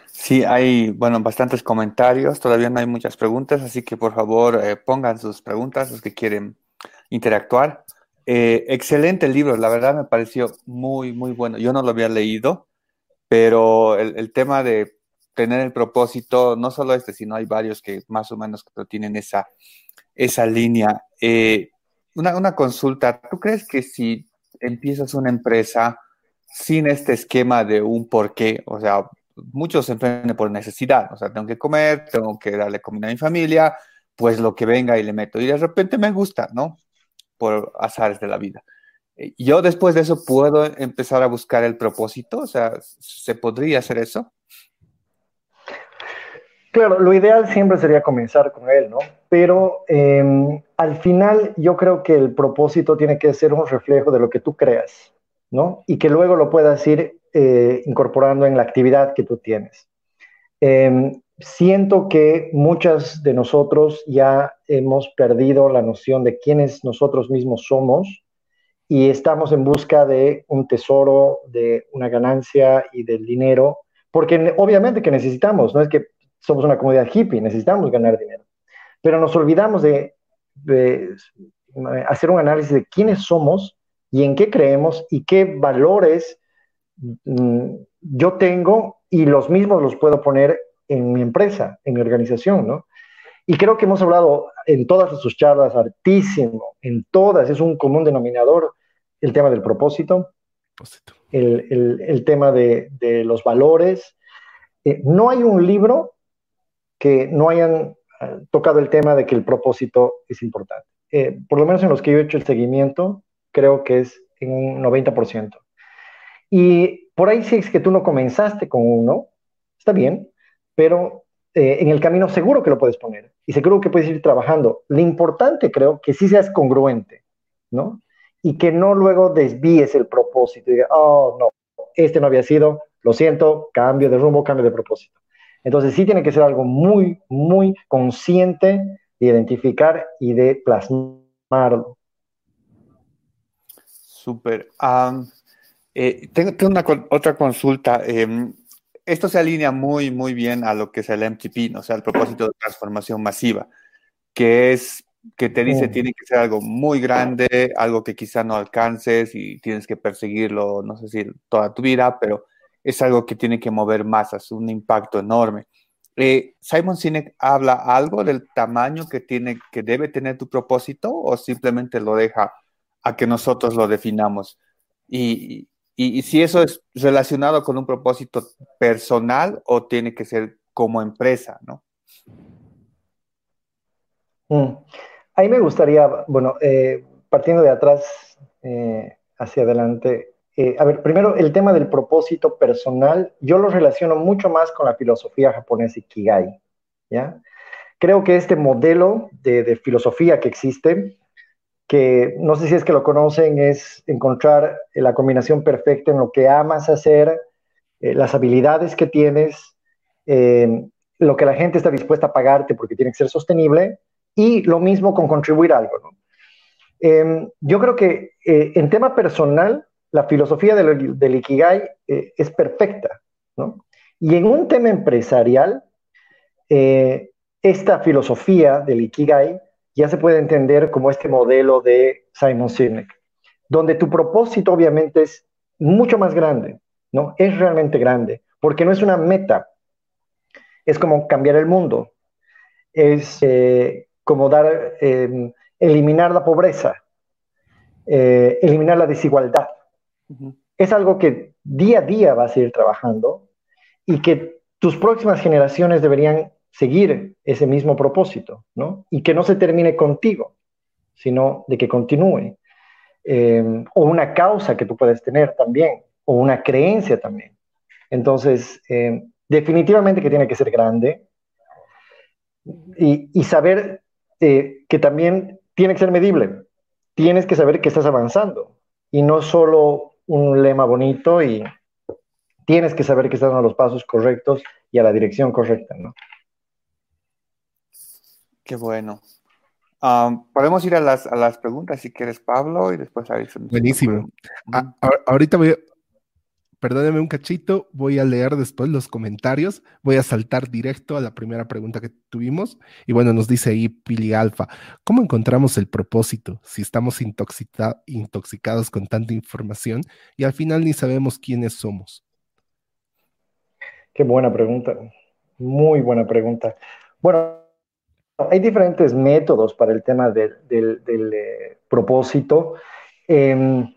Sí, hay, bueno, bastantes comentarios, todavía no hay muchas preguntas, así que por favor eh, pongan sus preguntas, los que quieren interactuar. Eh, excelente el libro, la verdad me pareció muy, muy bueno. Yo no lo había leído, pero el, tema de tener el propósito, no solo este, sino hay varios que más o menos tienen esa, esa línea. Eh, una, una, consulta, ¿tú crees que si empiezas una empresa sin este esquema de un porqué, o sea, muchos se enfrentan por necesidad, o sea, tengo que comer, tengo que darle comida a mi familia, pues lo que venga y le meto, y de repente me gusta, ¿no? Por azares de la vida. Eh, yo después de eso puedo empezar a buscar el propósito, o sea, ¿se podría hacer eso? Claro, lo ideal siempre sería comenzar con él, ¿no? Pero em, al final yo creo que el propósito tiene que ser un reflejo de lo que tú creas, ¿no? Y que luego lo puedas ir eh, incorporando en la actividad que tú tienes. Em, siento que muchas de nosotros ya hemos perdido la noción de quiénes nosotros mismos somos y estamos en busca de un tesoro, de una ganancia y del dinero, porque obviamente que necesitamos, no es que somos una comunidad hippie, necesitamos ganar dinero, pero nos olvidamos de, hacer un análisis de quiénes somos y en qué creemos y qué valores yo tengo y los mismos los puedo poner en mi empresa, en mi organización, ¿no? Y creo que hemos hablado en todas sus charlas, hartísimo, en todas, es un común denominador el tema del propósito, el, tema de, los valores. Eh, no hay un libro que no hayan eh, tocado el tema de que el propósito es importante. Eh, por lo menos en los que yo he hecho el seguimiento, creo que es en un 90%. Y por ahí si es que tú no comenzaste con uno, está bien, pero eh, en el camino seguro que lo puedes poner y seguro que puedes ir trabajando. Lo importante creo que sí seas congruente, ¿no? Y que no luego desvíes el propósito y digas, oh, no, este no había sido, lo siento, cambio de rumbo, cambio de propósito. Entonces sí tiene que ser algo muy, muy consciente de identificar y de plasmarlo. Súper. Eh, tengo, una otra consulta. Em, esto se alinea muy, muy bien a lo que es el MTP, o sea, el propósito de transformación masiva, que es que te dice tiene que ser algo muy grande, algo que quizá no alcances y tienes que perseguirlo, no sé si toda tu vida, pero es algo que tiene que mover masas, un impacto enorme. Eh, Simon Sinek habla algo del tamaño que tiene, que debe tener tu propósito o simplemente lo deja a que nosotros lo definamos. Y, y, si eso es relacionado con un propósito personal o tiene que ser como empresa, ¿no? Mm. Ahí me gustaría, bueno, eh, partiendo de atrás eh, hacia adelante, eh, a ver, primero el tema del propósito personal, yo lo relaciono mucho más con la filosofía japonesa Ikigai, ¿ya? Creo que este modelo de, de filosofía que existe que no sé si es que lo conocen, es encontrar la combinación perfecta en lo que amas hacer, eh, las habilidades que tienes, eh, lo que la gente está dispuesta a pagarte porque tiene que ser sostenible y lo mismo con contribuir algo. Em, yo creo que eh, en tema personal, la filosofía del, del Ikigai es perfecta. Y en un tema empresarial, esta filosofía del Ikigai ya se puede entender como este modelo de Simon Sinek, donde tu propósito obviamente es mucho más grande, ¿no? Es realmente grande, porque no es una meta, es como cambiar el mundo, es eh, como dar, em, eliminar la pobreza, eh, eliminar la desigualdad. Es algo que día a día vas a ir trabajando y que tus próximas generaciones deberían seguir ese mismo propósito, ¿no? Y que no se termine contigo, sino de que continúe. Eh, o una causa que tú puedes tener también, o una creencia también. Entonces, eh, definitivamente que tiene que ser grande y, saber eh, que también tiene que ser medible. Tienes que saber que estás avanzando y no solo un lema bonito y tienes que saber que estás en los pasos correctos y a la dirección correcta, ¿no? Qué bueno. podemos ir a las, a las, preguntas si quieres, Pablo, y después a Buenísimo. ahorita voy, a, perdóneme un cachito, voy a leer después los comentarios, voy a saltar directo a la primera pregunta que tuvimos. Y bueno, nos dice ahí Pili Alfa, ¿cómo encontramos el propósito si estamos intoxicados con tanta información y al final ni sabemos quiénes somos? Qué buena pregunta, muy buena pregunta. Bueno, hay diferentes métodos para el tema del, eh, propósito em,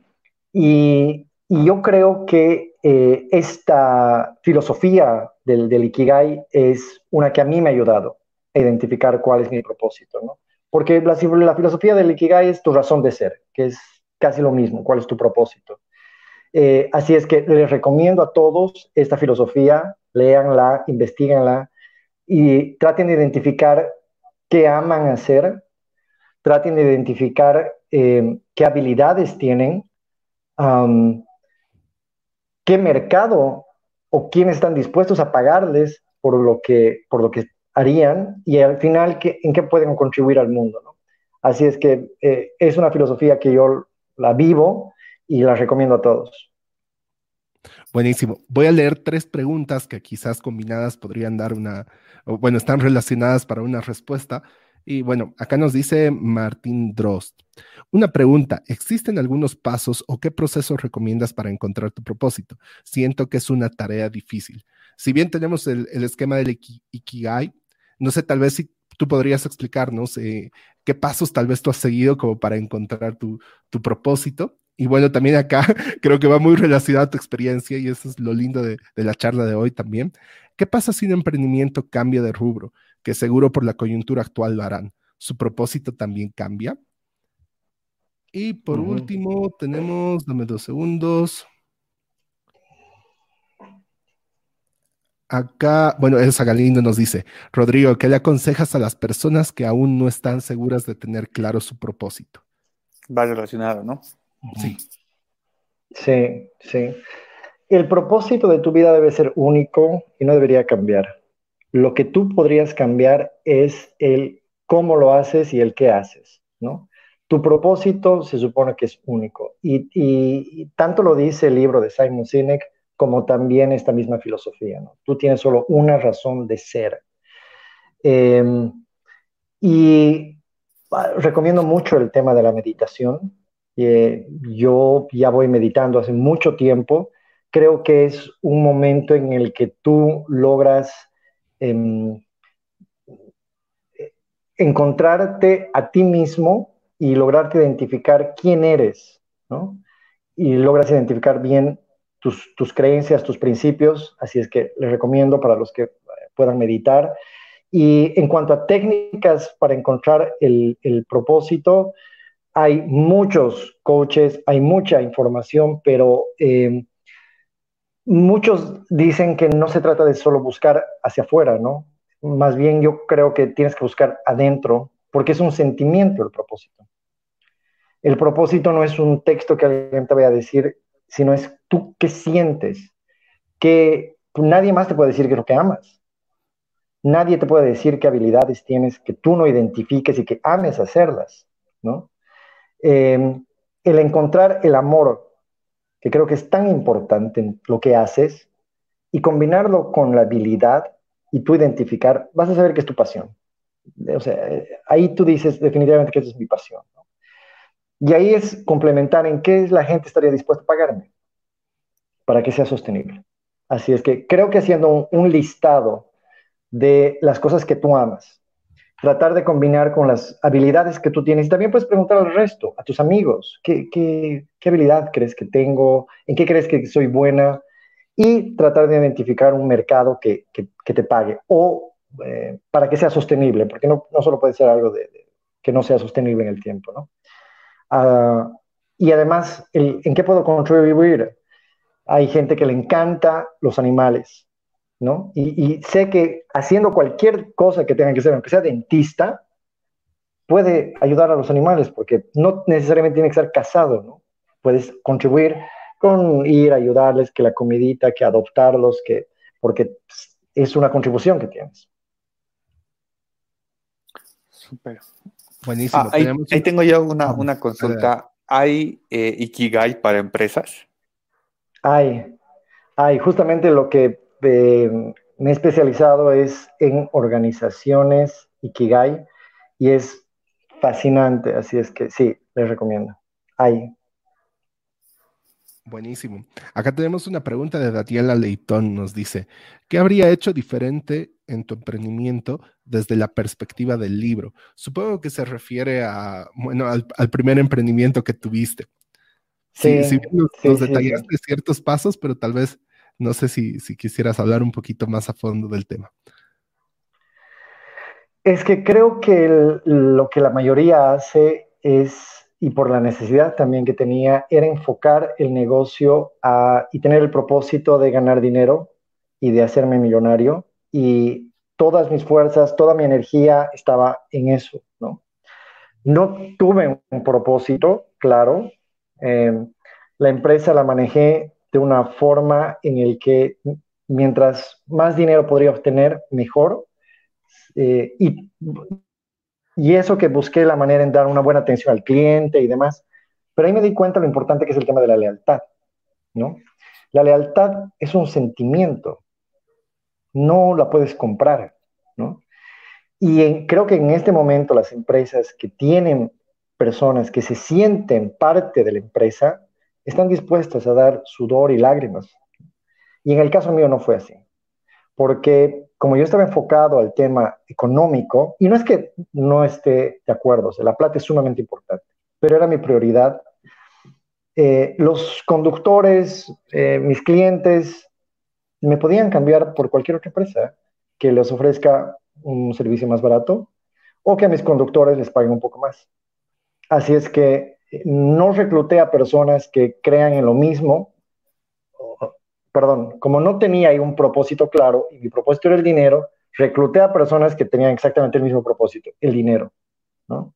y, yo creo que eh, esta filosofía del, Ikigai es una que a mí me ha ayudado a identificar cuál es mi propósito, ¿no? Porque la, la filosofía del Ikigai es tu razón de ser, que es casi lo mismo, cuál es tu propósito. Eh, así es que les recomiendo a todos esta filosofía, léanla, investiguenla y traten de identificar qué aman hacer, traten de identificar eh, qué habilidades tienen, qué mercado o quiénes están dispuestos a pagarles por lo que, por lo que harían y al final en qué pueden contribuir al mundo. Así es que eh, es una filosofía que yo la vivo y la recomiendo a todos. Buenísimo. Voy a leer tres preguntas que quizás combinadas podrían dar una, bueno, están relacionadas para una respuesta. Y bueno, acá nos dice Martín Drost. Una pregunta, ¿existen algunos pasos o qué procesos recomiendas para encontrar tu propósito? Siento que es una tarea difícil. Si bien tenemos el, esquema del Ikigai, no sé, tal vez si tú podrías explicarnos eh, qué pasos tal vez tú has seguido como para encontrar tu, tu propósito. Y bueno, también acá creo que va muy relacionada a tu experiencia y eso es lo lindo de, de la charla de hoy también. ¿Qué pasa si un emprendimiento cambia de rubro? Que seguro por la coyuntura actual lo harán. ¿Su propósito también cambia? Y por último, tenemos, dame dos segundos. Acá, bueno, esa Galindo nos dice, Rodrigo, ¿qué le aconsejas a las personas que aún no están seguras de tener claro su propósito? Va relacionado, ¿no? Sí. Sí, sí. El propósito de tu vida debe ser único y no debería cambiar. Lo que tú podrías cambiar es el cómo lo haces y el qué haces, ¿no? Tu propósito se supone que es único y, tanto lo dice el libro de Simon Sinek como también esta misma filosofía, ¿no? Tú tienes solo una razón de ser. Em, y ah, recomiendo mucho el tema de la meditación. Eh, yo ya voy meditando hace mucho tiempo creo que es un momento en el que tú logras em, encontrarte a ti mismo y lograrte identificar quién eres, ¿no? Y logras identificar bien tus, creencias, tus principios, así es que les recomiendo para los que puedan meditar. Y en cuanto a técnicas para encontrar el, propósito, hay muchos coaches, hay mucha información, pero em, muchos dicen que no se trata de solo buscar hacia afuera, ¿no? Más bien yo creo que tienes que buscar adentro, porque es un sentimiento el propósito. El propósito no es un texto que alguien te vaya a decir, sino es tú qué sientes, que nadie más te puede decir que es lo que amas. Nadie te puede decir qué habilidades tienes que tú no identifiques y que ames hacerlas, ¿no? Eh, el encontrar el amor que creo que es tan importante en lo que haces, y combinarlo con la habilidad y tú identificar, vas a saber que es tu pasión. O sea, ahí tú dices definitivamente que esa es mi pasión. Y ahí es complementar en qué la gente estaría dispuesta a pagarme para que sea sostenible. Así es que creo que haciendo un listado de las cosas que tú amas, tratar de combinar con las habilidades que tú tienes. También puedes preguntar al resto, a tus amigos, ¿qué, qué, qué habilidad crees que tengo? ¿En qué crees que soy buena? Y tratar de identificar un mercado que, que, te pague o eh, para que sea sostenible, porque no, no solo puede ser algo de, que no sea sostenible en el tiempo, ¿no? Ah, y además, ¿en qué puedo contribuir? Hay gente que le encanta los animales, ¿no? Y, sé que haciendo cualquier cosa que tenga que ser, aunque sea dentista, puede ayudar a los animales, porque no necesariamente tiene que ser casado, ¿no? Puedes contribuir con ir a ayudarles, que la comidita, que adoptarlos, que, porque es una contribución que tienes. Súper. Buenísimo. Ah, ahí, tengo yo una, una consulta. ¿Hay eh, Ikigai para empresas? Hay, hay. Justamente lo que me he especializado es en organizaciones Ikigai y es fascinante, así es que sí, les recomiendo. Ahí. Buenísimo. Acá tenemos una pregunta de Datiela Leitón, nos dice, ¿qué habría hecho diferente en tu emprendimiento desde la perspectiva del libro? Supongo que se refiere a, bueno, al, primer emprendimiento que tuviste. Sí, sí, nos, detallaste ciertos pasos, pero tal vez no sé si, quisieras hablar un poquito más a fondo del tema. Es que creo que lo que la mayoría hace es, y por la necesidad también que tenía, era enfocar el negocio y tener el propósito de ganar dinero y de hacerme millonario. Y todas mis fuerzas, toda mi energía estaba en eso, ¿no? No tuve un propósito, claro. Eh, la empresa la manejé de una forma en el que mientras más dinero podría obtener, mejor. Eh, y, y eso que busqué la manera en dar una buena atención al cliente y demás, Pero ahí me di cuenta lo importante que es el tema de la lealtad, ¿no? La lealtad es un sentimiento, no la puedes comprar, ¿no? Y creo que en este momento las empresas que tienen personas que se sienten parte de la empresa están dispuestas a dar sudor y lágrimas. Y en el caso mío no fue así, porque como yo estaba enfocado al tema económico, y no es que no esté de acuerdo, la plata es sumamente importante, pero era mi prioridad. Eh, los conductores, eh, mis clientes, me podían cambiar por cualquier otra empresa que les ofrezca un servicio más barato o que a mis conductores les paguen un poco más. Así es que no recluté a personas que crean en lo mismo. Perdón, como no tenía ahí un propósito claro y mi propósito era el dinero, recluté a personas que tenían exactamente el mismo propósito, el dinero. ¿no?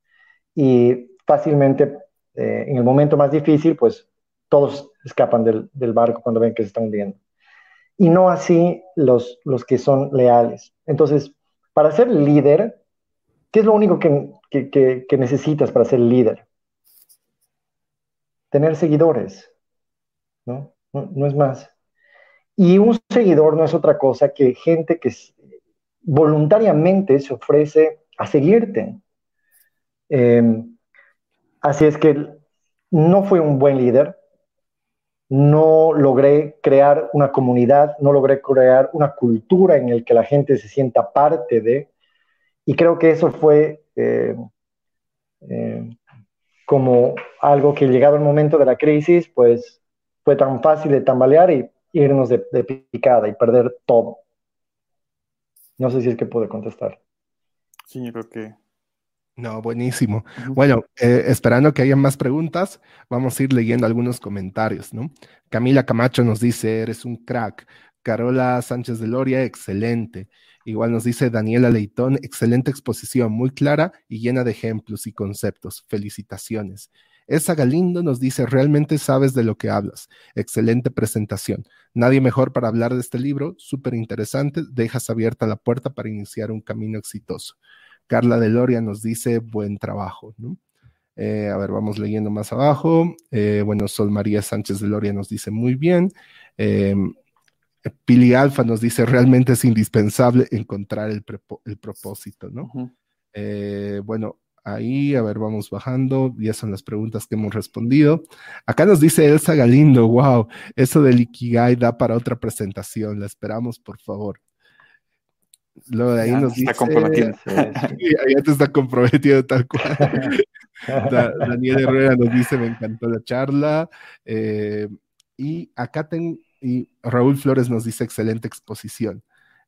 Y fácilmente, eh, en el momento más difícil, pues todos escapan del, barco cuando ven que se está hundiendo y no así los, los que son leales. Entonces, para ser líder, ¿qué es lo único que, que, necesitas para ser líder? Tener seguidores, ¿no? ¿no? es más. Y un seguidor no es otra cosa que gente que voluntariamente se ofrece a seguirte. Em, así es que no fue un buen líder, no logré crear una comunidad, no logré crear una cultura en la que la gente se sienta parte de, y creo que eso fue eh, eh, como algo que llegado el momento de la crisis, pues fue tan fácil de tambalear y irnos de, de picada y perder todo. No sé si es que pude contestar. Sí, yo creo que no, buenísimo. Bueno, eh, esperando que haya más preguntas, vamos a ir leyendo algunos comentarios, ¿no? Camila Camacho nos dice, eres un crack. Carola Sánchez de Loria, excelente. Igual nos dice Daniela Leitón, excelente exposición, muy clara y llena de ejemplos y conceptos. Felicitaciones. Esa Galindo nos dice, realmente sabes de lo que hablas. Excelente presentación. Nadie mejor para hablar de este libro, súper interesante. Dejas abierta la puerta para iniciar un camino exitoso. Carla Deloria nos dice buen trabajo. Eh, a ver, vamos leyendo más abajo. Eh, bueno, Sol María Sánchez de Loria nos dice muy bien. Em, Pili Alfa nos dice realmente es indispensable encontrar el, propósito, ¿no? Eh, bueno, ahí, a ver, vamos bajando. Ya son las preguntas que hemos respondido. Acá nos dice Elsa Galindo, wow, eso del Ikigai da para otra presentación. La esperamos, por favor. Luego de ahí nos dice. Está comprometido. ya te está comprometido tal cual. Daniel Herrera nos dice: Me encantó la charla. Eh, y acá tengo. Y Raúl Flores nos dice: Excelente exposición.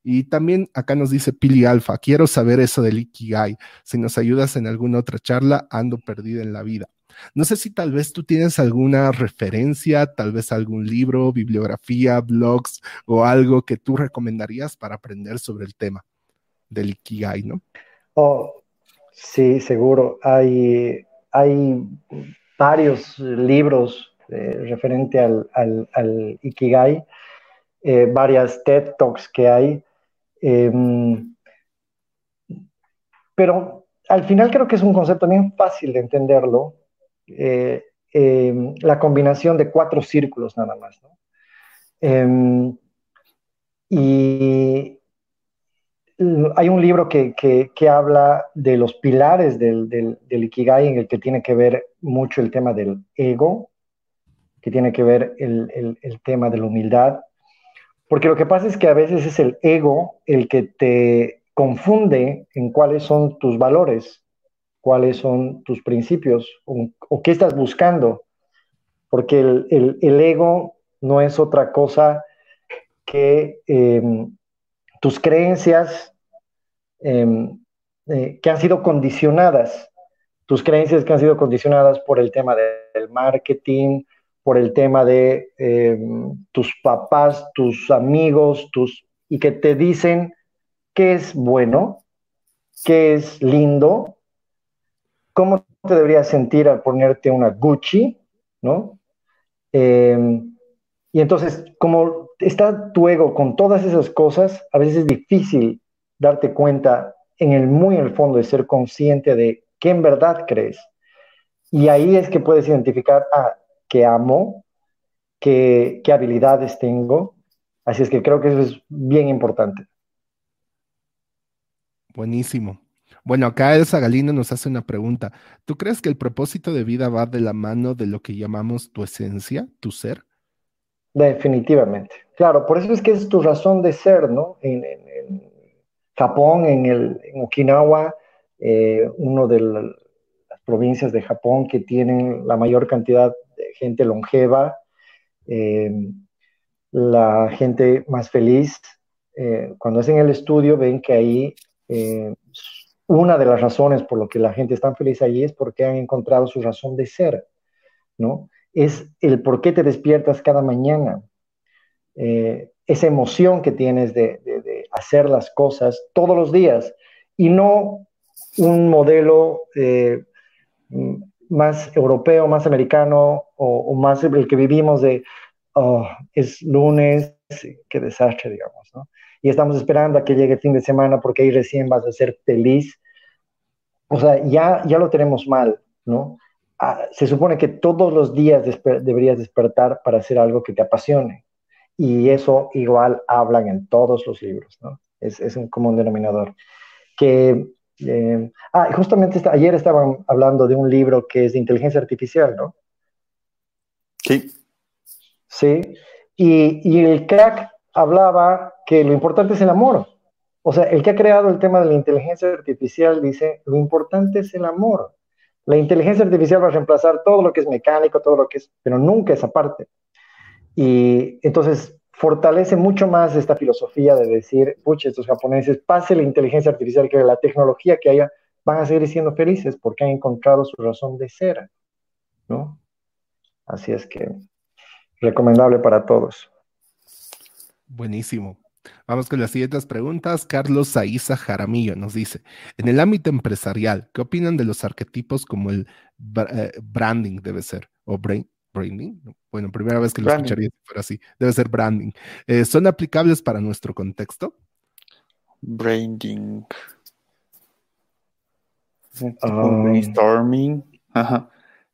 Y también acá nos dice Pili Alfa: Quiero saber eso del Ikigai. Si nos ayudas en alguna otra charla, ando perdido en la vida. No sé si tal vez tú tienes alguna referencia, tal vez algún libro, bibliografía, blogs o algo que tú recomendarías para aprender sobre el tema del Ikigai, ¿no? Oh, sí, seguro. Hay, hay varios libros eh, referente al, Ikigai, eh, varias TED Talks que hay. Em, pero al final creo que es un concepto bien fácil de entenderlo eh, em, la combinación de cuatro círculos nada más. Em, y hay un libro que, habla de los pilares del, del, Ikigai en el que tiene que ver mucho el tema del ego, que tiene que ver el, el tema de la humildad, porque lo que pasa es que a veces es el ego el que te confunde en cuáles son tus valores cuáles son tus principios o, qué estás buscando, porque el, ego no es otra cosa que em, tus creencias em, eh, que han sido condicionadas, tus creencias que han sido condicionadas por el tema del marketing, por el tema de em, tus papás, tus amigos, tus, y que te dicen qué es bueno, qué es lindo, cómo te deberías sentir al ponerte una Gucci, ¿no? Em, y entonces, como está tu ego con todas esas cosas, a veces es difícil darte cuenta en el muy en el fondo de ser consciente de qué en verdad crees. Y ahí es que puedes identificar, ah, qué amo, qué, qué habilidades tengo. Así es que creo que eso es bien importante. Buenísimo. Bueno, acá Elsa Galina nos hace una pregunta. ¿Tú crees que el propósito de vida va de la mano de lo que llamamos tu esencia, tu ser? Definitivamente. Claro, por eso es que es tu razón de ser, ¿no? En, Japón, en, el, Okinawa, eh, uno de provincias de Japón que tienen la mayor cantidad de gente longeva, eh, la gente más feliz. Eh, cuando hacen el estudio ven que ahí una de las razones por lo que la gente está feliz allí es porque han encontrado su razón de ser, ¿no? Es el por qué te despiertas cada mañana, eh, esa emoción que tienes de, hacer las cosas todos los días y no un modelo eh, más europeo, más americano o, más el que vivimos de, oh, es lunes, qué desastre, digamos, ¿no? y estamos esperando a que llegue el fin de semana porque ahí recién vas a ser feliz. O sea, ya, ya lo tenemos mal, ¿no? Ah, se supone que todos los días deberías despertar para hacer algo que te apasione. Y eso igual hablan en todos los libros, ¿no? Es, es un común denominador. Que, eh, ah, justamente ayer estaban hablando de un libro que es de inteligencia artificial, ¿no? Sí. Sí. Y, y el crack hablaba que lo importante es el amor. O sea, el que ha creado el tema de la inteligencia artificial dice, lo importante es el amor. La inteligencia artificial va a reemplazar todo lo que es mecánico, todo lo que es, pero nunca esa parte. Y entonces fortalece mucho más esta filosofía de decir, pucha, estos japoneses, pase la inteligencia artificial, que la tecnología que haya, van a seguir siendo felices porque han encontrado su razón de ser, ¿no? Así es que recomendable para todos. Buenísimo. Vamos con las siguientes preguntas. Carlos Saiza Jaramillo nos dice, en el ámbito empresarial, ¿qué opinan de los arquetipos como el eh, branding debe ser? ¿O branding? Bueno, primera vez que lo escucharía si fuera así. Debe ser branding. Eh, ¿Son aplicables para nuestro contexto? Branding. Um, brainstorming.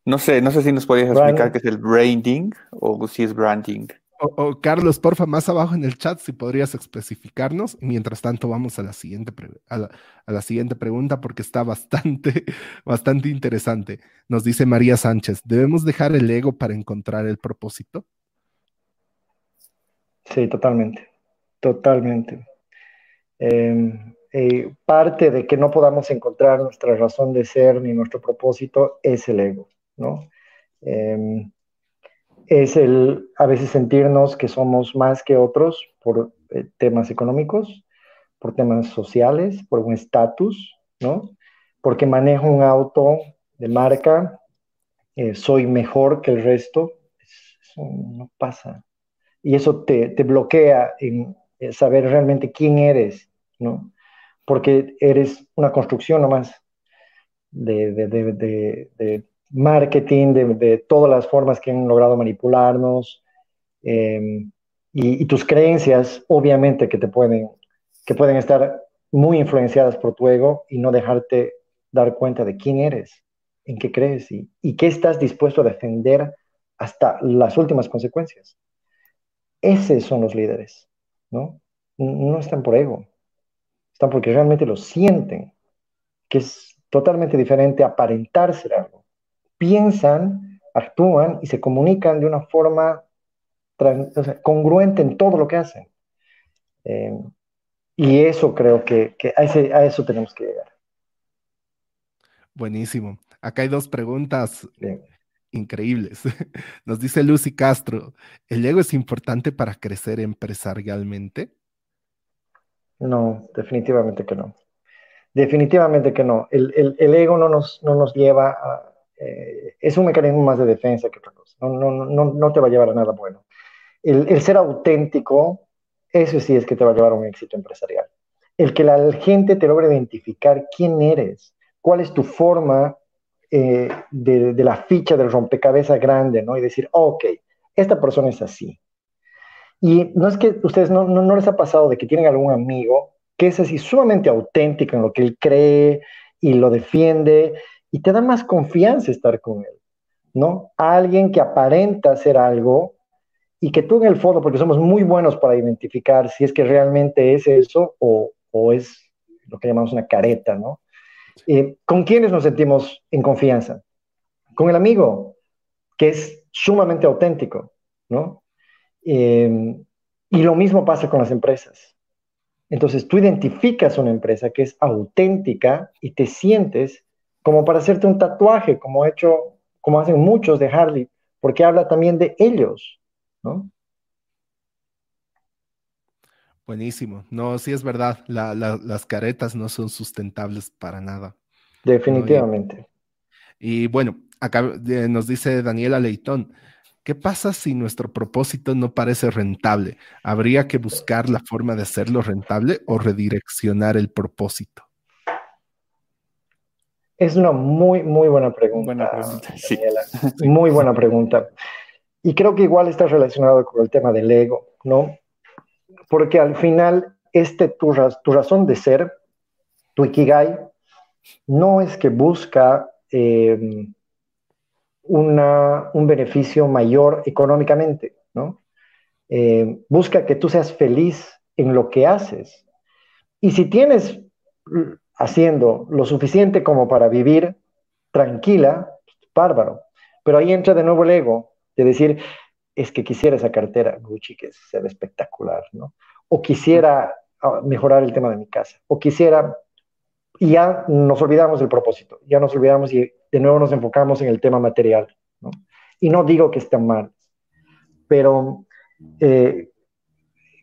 No sé, no sé si nos podrías explicar qué es el branding o si es branding. O, Carlos, porfa, más abajo en el chat si podrías especificarnos. Mientras tanto, vamos a la siguiente, a la, siguiente pregunta porque está bastante, bastante interesante. Nos dice María Sánchez, ¿debemos dejar el ego para encontrar el propósito? Sí, totalmente, totalmente. Em, eh, parte de que no podamos encontrar nuestra razón de ser ni nuestro propósito es el ego, ¿no? Em, es el a veces sentirnos que somos más que otros por eh, temas económicos, por temas sociales, por un estatus, ¿no? Porque manejo un auto de marca, eh, soy mejor que el resto, eso no pasa. Y eso te, te bloquea en eh, saber realmente quién eres, ¿no? Porque eres una construcción nomás de, de, marketing, de, todas las formas que han logrado manipularnos em, y, tus creencias, obviamente que te pueden, que pueden estar muy influenciadas por tu ego y no dejarte dar cuenta de quién eres, en qué crees y, y qué estás dispuesto a defender hasta las últimas consecuencias. Esos son los líderes, ¿no? No están por ego, están porque realmente lo sienten, que es totalmente diferente aparentar ser algo piensan, actúan y se comunican de una forma congruente en todo lo que hacen. Eh, y eso creo que, a, eso tenemos que llegar. Buenísimo. Acá hay dos preguntas increíbles. Nos dice Lucy Castro, ¿el ego es importante para crecer empresarialmente? No, definitivamente que no. Definitivamente que no. El, ego no nos, no nos lleva a, eh, es un mecanismo más de defensa que otra cosa. No, no, no, no te va a llevar a nada bueno. El, el, ser auténtico, eso sí es que te va a llevar a un éxito empresarial. El que la gente te logre identificar quién eres, cuál es tu forma eh, de, de, la ficha del rompecabezas grande, ¿no? Y decir, ok, esta persona es así. Y no es que ustedes no, no, no les ha pasado de que tienen algún amigo que es así sumamente auténtico en lo que él cree y lo defiende y te da más confianza estar con él, ¿no? A alguien que aparenta hacer algo y que tú en el fondo, porque somos muy buenos para identificar si es que realmente es eso o, o es lo que llamamos una careta, ¿no? Eh, ¿Con quiénes nos sentimos en confianza? Con el amigo, que es sumamente auténtico, ¿no? Eh, y lo mismo pasa con las empresas. Entonces tú identificas una empresa que es auténtica y te sientes como para hacerte un tatuaje, como, hecho, como hacen muchos de Harley, porque habla también de ellos, ¿no? Buenísimo. No, sí es verdad, las caretas no son sustentables para nada. Definitivamente. Y, bueno, acá eh, nos dice Daniela Leitón, ¿qué pasa si nuestro propósito no parece rentable? ¿Habría que buscar la forma de hacerlo rentable o redireccionar el propósito? Es una muy, muy buena pregunta. Buena pregunta. Sí. Muy buena pregunta. Y creo que igual está relacionado con el tema del ego, ¿no? Porque al final, este, tu, tu razón de ser, tu ikigai, no es que busca eh, una, un beneficio mayor económicamente, ¿no? Eh, busca que tú seas feliz en lo que haces. Y si tienes haciendo lo suficiente como para vivir tranquila, bárbaro. Pero ahí entra de nuevo el ego, de decir, es que quisiera esa cartera Gucci que sea espectacular, ¿no? O quisiera ah, mejorar el tema de mi casa, o quisiera, y ya nos olvidamos del propósito, ya nos olvidamos y de nuevo nos enfocamos en el tema material, ¿no? Y no digo que esté mal, pero eh,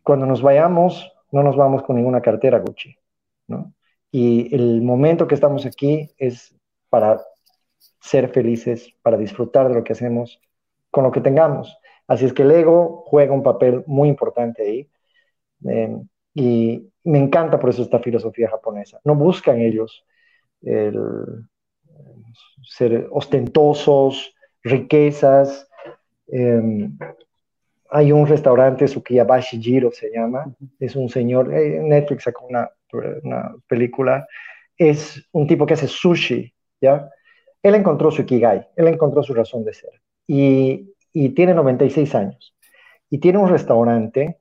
cuando nos vayamos, no nos vamos con ninguna cartera Gucci, ¿no? Y el momento que estamos aquí es para ser felices, para disfrutar de lo que hacemos con lo que tengamos. Así es que el ego juega un papel muy importante ahí. Em, y me encanta por eso esta filosofía japonesa. No buscan ellos ser ostentosos, riquezas. Em, hay un restaurante, Sukiyabashi Jiro se llama, es un señor, eh, Netflix sacó una, una película, es un tipo que hace sushi, ¿ya? Él encontró su ikigai, él encontró su razón de ser y, y tiene 96 años y tiene un restaurante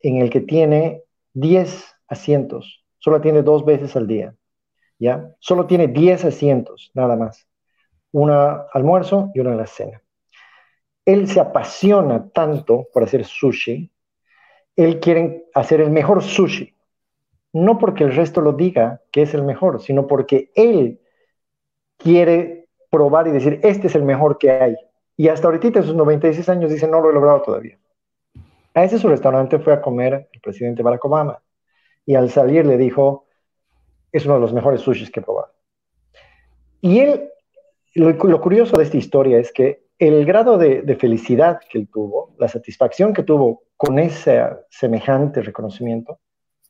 en el que tiene 10 asientos, solo tiene dos veces al día, ¿ya? Solo tiene 10 asientos, nada más, una almuerzo y una la cena él se apasiona tanto por hacer sushi, él quiere hacer el mejor sushi. No porque el resto lo diga que es el mejor, sino porque él quiere probar y decir, este es el mejor que hay. Y hasta ahorita, en sus 96 años, dice, no lo he logrado todavía. A ese su restaurante fue a comer el presidente Barack Obama. Y al salir le dijo, es uno de los mejores sushis que he probado. Y él, lo curioso de esta historia es que el grado de, felicidad que él tuvo, la satisfacción que tuvo con ese semejante reconocimiento,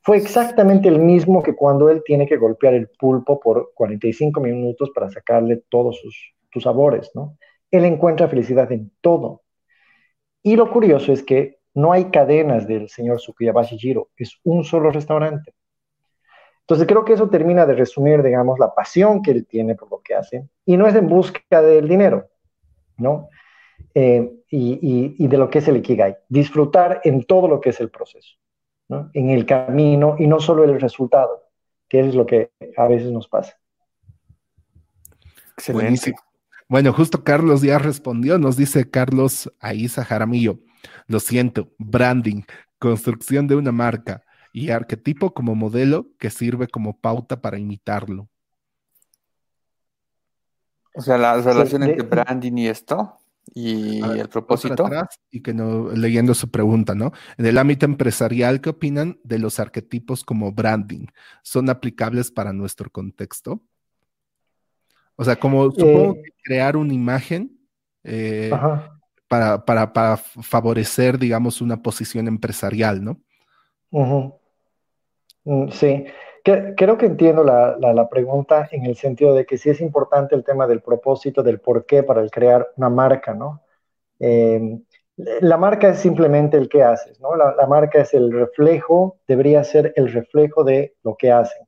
fue exactamente el mismo que cuando él tiene que golpear el pulpo por 45 minutos para sacarle todos sus, sabores, ¿no? Él encuentra felicidad en todo. Y lo curioso es que no hay cadenas del señor Tsukuyabashi Jiro, es un solo restaurante. Entonces creo que eso termina de resumir, digamos, la pasión que él tiene por lo que hace, y no es en busca del dinero, ¿no? Eh, y, de lo que es el Ikigai. Disfrutar en todo lo que es el proceso, ¿no? En el camino y no solo el resultado, que es lo que a veces nos pasa. Excelente. Bueno, justo Carlos ya respondió, nos dice Carlos Aiza Jaramillo. Lo siento, branding, construcción de una marca y arquetipo como modelo que sirve como pauta para imitarlo. O sea, la relación entre branding y esto y el propósito. y que no, leyendo su pregunta, ¿no? En el ámbito empresarial, ¿qué opinan de los arquetipos como branding? ¿Son aplicables para nuestro contexto? O sea, como supongo eh, que crear una imagen eh, para, para, para, favorecer, digamos, una posición empresarial, ¿no? Mm, sí creo que entiendo la, pregunta en el sentido de que sí es importante el tema del propósito, del por qué para el crear una marca, ¿no? Em, la marca es simplemente el que haces, ¿no? La, marca es el reflejo, debería ser el reflejo de lo que hacen,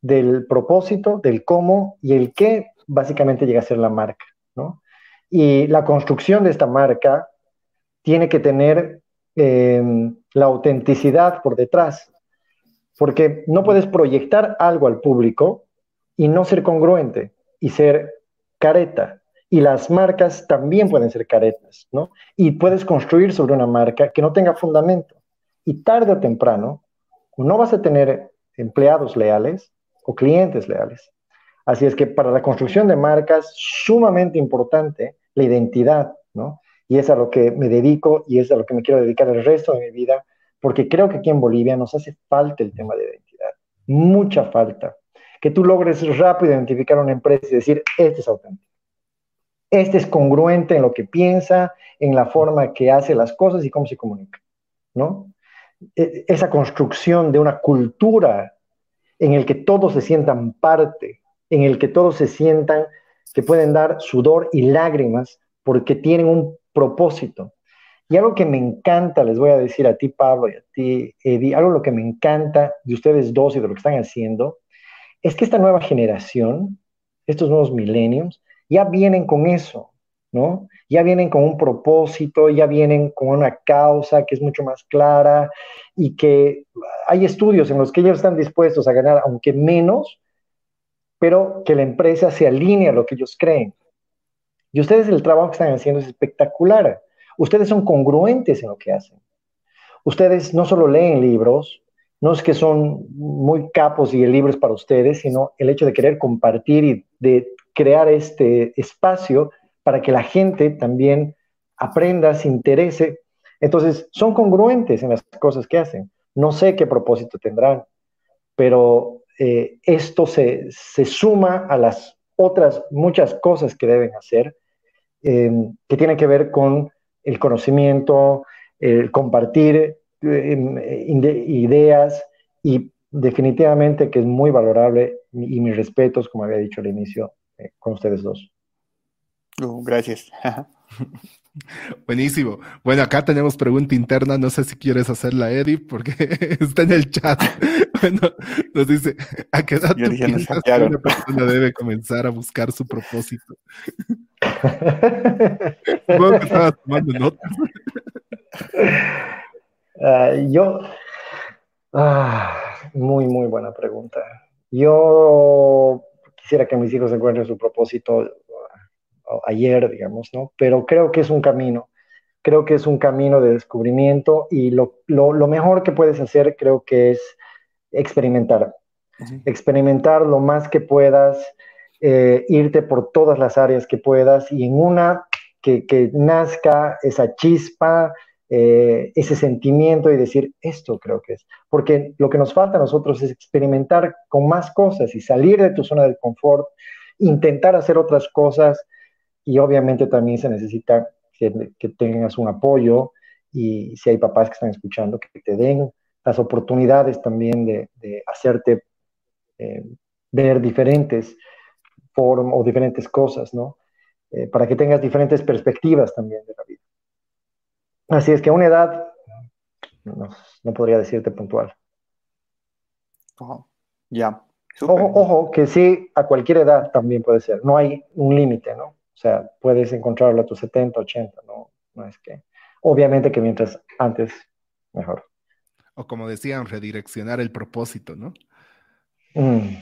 del propósito, del cómo y el qué básicamente llega a ser la marca, ¿no? Y la construcción de esta marca tiene que tener em, la autenticidad por detrás, porque no puedes proyectar algo al público y no ser congruente y ser careta. Y las marcas también pueden ser caretas, ¿no? Y puedes construir sobre una marca que no tenga fundamento. Y tarde o temprano, no vas a tener empleados leales o clientes leales. Así es que para la construcción de marcas, sumamente importante la identidad, ¿no? Y es a lo que me dedico y es a lo que me quiero dedicar el resto de mi vida, porque creo que aquí en Bolivia nos hace falta el tema de identidad, mucha falta. Que tú logres rápido identificar una empresa y decir, este es auténtico. Este es congruente en lo que piensa, en la forma que hace las cosas y cómo se comunica, ¿no? E, esa construcción de una cultura en el que todos se sientan parte, en el que todos se sientan que pueden dar sudor y lágrimas porque tienen un propósito. Y algo que me encanta, les voy a decir a ti, Pablo, y a ti, Eddie, algo lo que me encanta de ustedes dos y de lo que están haciendo, es que esta nueva generación, estos nuevos millenniums, ya vienen con eso, ¿no? Ya vienen con un propósito, ya vienen con una causa que es mucho más clara y que hay estudios en los que ellos están dispuestos a ganar, aunque menos, pero que la empresa se alinee a lo que ellos creen. Y ustedes el trabajo que están haciendo es espectacular. Ustedes son congruentes en lo que hacen. Ustedes no solo leen libros, no es que son muy capos y el libro es para ustedes, sino el hecho de querer compartir y de crear este espacio para que la gente también aprenda, se interese. Entonces, son congruentes en las cosas que hacen. No sé qué propósito tendrán, pero eh, esto se, suma a las otras muchas cosas que deben hacer, em, que tienen que ver con el conocimiento, el compartir em, ideas y definitivamente que es muy valorable y mis respetos, como había dicho al inicio, eh, con ustedes dos. Uh, gracias. Buenísimo. Bueno, acá tenemos pregunta interna. No sé si quieres hacerla, Eddie, porque está en el chat. Bueno, nos dice: ¿A qué edad tú piensas que una persona debe comenzar a buscar su propósito? Supongo que estabas tomando notas. Ah, yo. Ah, muy, muy buena pregunta. Yo quisiera que mis hijos encuentren su propósito ayer, digamos, ¿no? Pero creo que es un camino, creo que es un camino de descubrimiento y lo, mejor que puedes hacer creo que es experimentar, experimentar lo más que puedas, eh, irte por todas las áreas que puedas y en una que, nazca esa chispa, eh, ese sentimiento y decir, esto creo que es. Porque lo que nos falta a nosotros es experimentar con más cosas y salir de tu zona de confort, intentar hacer otras cosas y obviamente también se necesita que, tengas un apoyo y si hay papás que están escuchando, que te den las oportunidades también de, hacerte eh, ver diferentes formas o diferentes cosas, ¿no? Eh, para que tengas diferentes perspectivas también de la vida. Así es que a una edad, no, podría decirte puntual. Ya. Ojo, ojo, que sí, a cualquier edad también puede ser. No hay un límite, ¿no? O sea, puedes encontrarlo a tus 70, 80, no, no es que. Obviamente que mientras antes, mejor. O como decían, redireccionar el propósito, ¿no? Mm.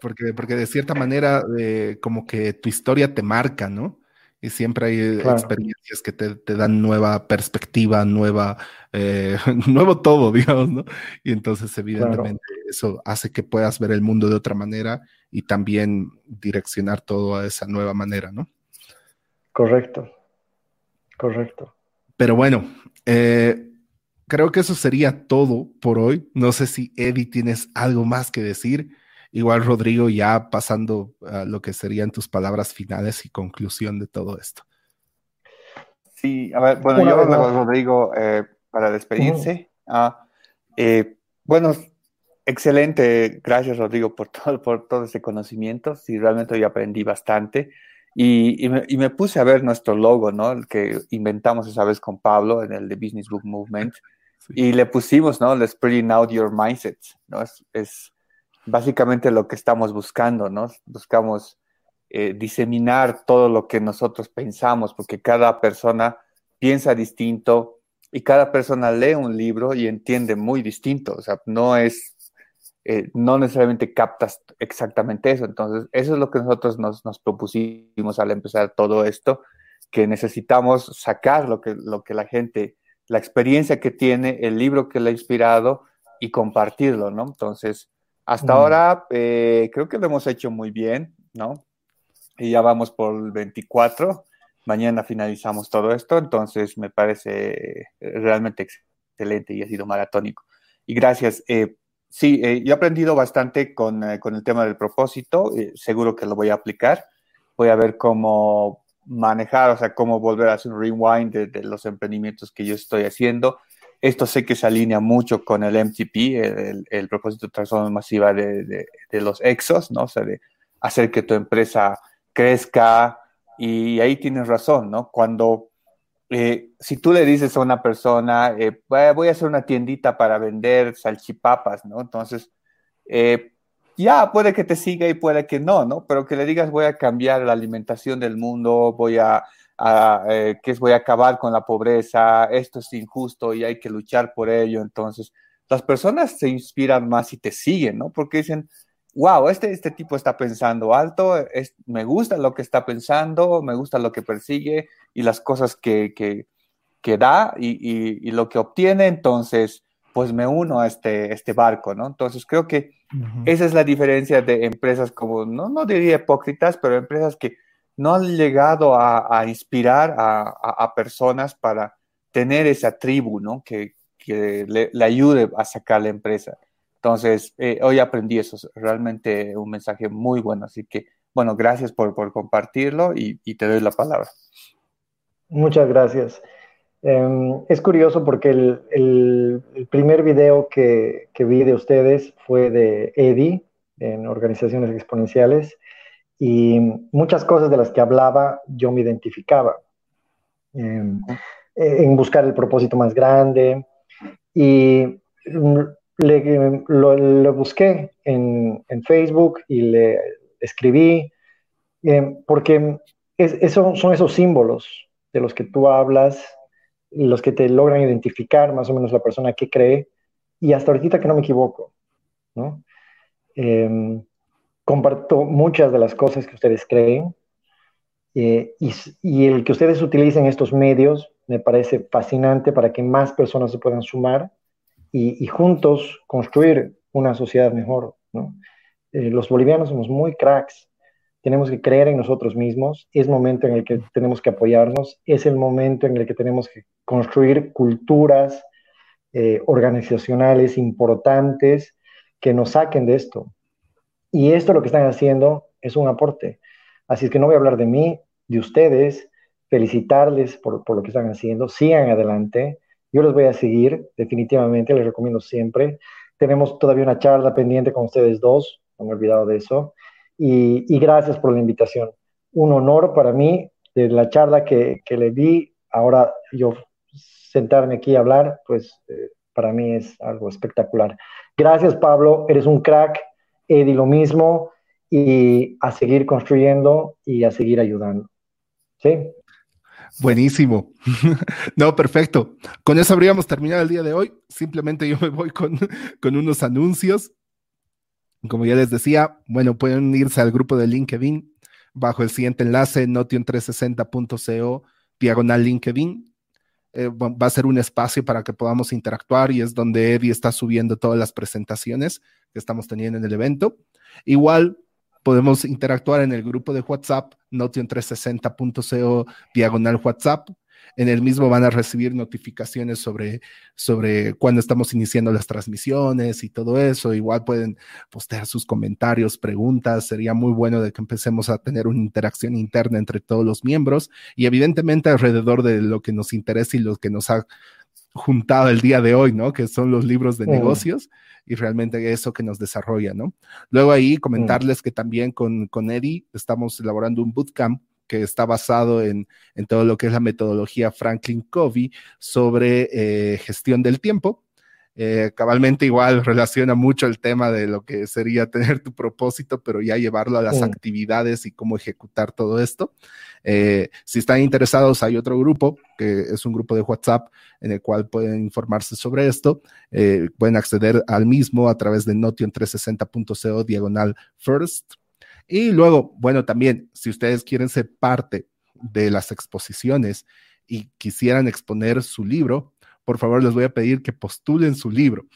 Porque, porque de cierta manera, eh, como que tu historia te marca, ¿no? Y siempre hay eh, experiencias que te, te, dan nueva perspectiva, nueva, eh, nuevo todo, digamos, ¿no? Y entonces, evidentemente, eso hace que puedas ver el mundo de otra manera y también direccionar todo a esa nueva manera, ¿no? Correcto, correcto. Pero bueno, eh, creo que eso sería todo por hoy. No sé si Eddie tienes algo más que decir. Igual Rodrigo, ya pasando a lo que serían tus palabras finales y conclusión de todo esto. Sí, a ver, bueno, yo Rodrigo eh, para despedirse. Ah, eh, bueno, excelente, gracias Rodrigo por todo, por todo ese conocimiento. Sí, realmente hoy aprendí bastante. Y, me, puse a ver nuestro logo, ¿no? El que inventamos esa vez con Pablo en el de Business Book Movement. Y le pusimos, ¿no? Let's bring out your mindset, ¿no? Es, es, básicamente lo que estamos buscando, ¿no? Buscamos eh, diseminar todo lo que nosotros pensamos, porque cada persona piensa distinto y cada persona lee un libro y entiende muy distinto. O sea, no es, eh, no necesariamente captas exactamente eso. Entonces, eso es lo que nosotros nos, propusimos al empezar todo esto, que necesitamos sacar lo que, lo que la gente, la experiencia que tiene, el libro que le ha inspirado y compartirlo, ¿no? Entonces, hasta mm. ahora eh, creo que lo hemos hecho muy bien, ¿no? Y ya vamos por el 24. Mañana finalizamos todo esto, entonces me parece eh, realmente excelente y ha sido maratónico. Y gracias. Eh, sí, yo he aprendido bastante con, con, el tema del propósito, seguro que lo voy a aplicar. Voy a ver cómo manejar, o sea, cómo volver a hacer un rewind de, los emprendimientos que yo estoy haciendo. Esto sé que se alinea mucho con el MTP, el, propósito de transformación masiva de, los exos, ¿no? O sea, de hacer que tu empresa crezca. Y ahí tienes razón, ¿no? Cuando, eh, si tú le dices a una persona, eh, voy a hacer una tiendita para vender salchipapas, ¿no? Entonces, eh, ya puede que te siga y puede que no, ¿no? Pero que le digas voy a cambiar la alimentación del mundo, voy a, eh, que voy a acabar con la pobreza, esto es injusto y hay que luchar por ello. Entonces, las personas se inspiran más y te siguen, ¿no? Porque dicen, wow, este, este tipo está pensando alto, es, me gusta lo que está pensando, me gusta lo que persigue y las cosas que, que, que da y, y, lo que obtiene, entonces, pues me uno a este, este barco, ¿no? Entonces, creo que esa es la diferencia de empresas como, no, no diría hipócritas, pero empresas que no han llegado a, inspirar a, personas para tener esa tribu, ¿no? Que, le, ayude a sacar la empresa. Entonces, eh, hoy aprendí eso, realmente un mensaje muy bueno. Así que, bueno, gracias por, compartirlo y, te doy la palabra. Muchas gracias. Em, es curioso porque el, primer video que, vi de ustedes fue de Eddie en organizaciones exponenciales y muchas cosas de las que hablaba yo me identificaba em, en buscar el propósito más grande y le, lo, busqué en, Facebook y le escribí em, porque son esos símbolos de los que tú hablas los que te logran identificar más o menos la persona que cree, y hasta ahorita que no me equivoco, ¿no? Em, comparto muchas de las cosas que ustedes creen, eh, y, el que ustedes utilicen estos medios me parece fascinante para que más personas se puedan sumar y, juntos construir una sociedad mejor. Eh, los bolivianos somos muy cracks tenemos que creer en nosotros mismos, es momento en el que tenemos que apoyarnos, es el momento en el que tenemos que construir culturas eh, organizacionales importantes que nos saquen de esto. Y esto lo que están haciendo es un aporte. Así es que no voy a hablar de mí, de ustedes, felicitarles por, lo que están haciendo, sigan adelante, yo les voy a seguir, definitivamente, les recomiendo siempre. Tenemos todavía una charla pendiente con ustedes dos, no me he olvidado de eso y, gracias por la invitación. Un honor para mí de la charla que, que le di. Ahora yo sentarme aquí a hablar, pues eh, para mí es algo espectacular. Gracias, Pablo. Eres un crack. Eddie, lo mismo. Y a seguir construyendo y a seguir ayudando. ¿Sí? Buenísimo. no, perfecto. Con eso habríamos terminado el día de hoy. Simplemente yo me voy con, con unos anuncios. Como ya les decía, bueno, pueden irse al grupo de LinkedIn bajo el siguiente enlace, notion360.co, diagonal LinkedIn. Eh, va a ser un espacio para que podamos interactuar y es donde Eddie está subiendo todas las presentaciones que estamos teniendo en el evento. Igual podemos interactuar en el grupo de WhatsApp, notion360.co, diagonal WhatsApp. En el mismo van a recibir notificaciones sobre, sobre cuando estamos iniciando las transmisiones y todo eso. Igual pueden postear sus comentarios, preguntas. Sería muy bueno de que empecemos a tener una interacción interna entre todos los miembros y evidentemente alrededor de lo que nos interesa y lo que nos ha juntado el día de hoy, ¿no? Que son los libros de negocios y realmente eso que nos desarrolla, ¿no? Luego ahí comentarles que también con, con Eddie estamos elaborando un bootcamp que está basado en, todo lo que es la metodología Franklin Covey sobre eh, gestión del tiempo. Eh, cabalmente igual relaciona mucho el tema de lo que sería tener tu propósito, pero ya llevarlo a las actividades y cómo ejecutar todo esto. Eh, si están interesados, hay otro grupo, que es un grupo de WhatsApp, en el cual pueden informarse sobre esto. Eh, pueden acceder al mismo a través de notion360.co diagonal first. Y luego, bueno, también, si ustedes quieren ser parte de las exposiciones y quisieran exponer su libro, por favor les voy a pedir que postulen su libro.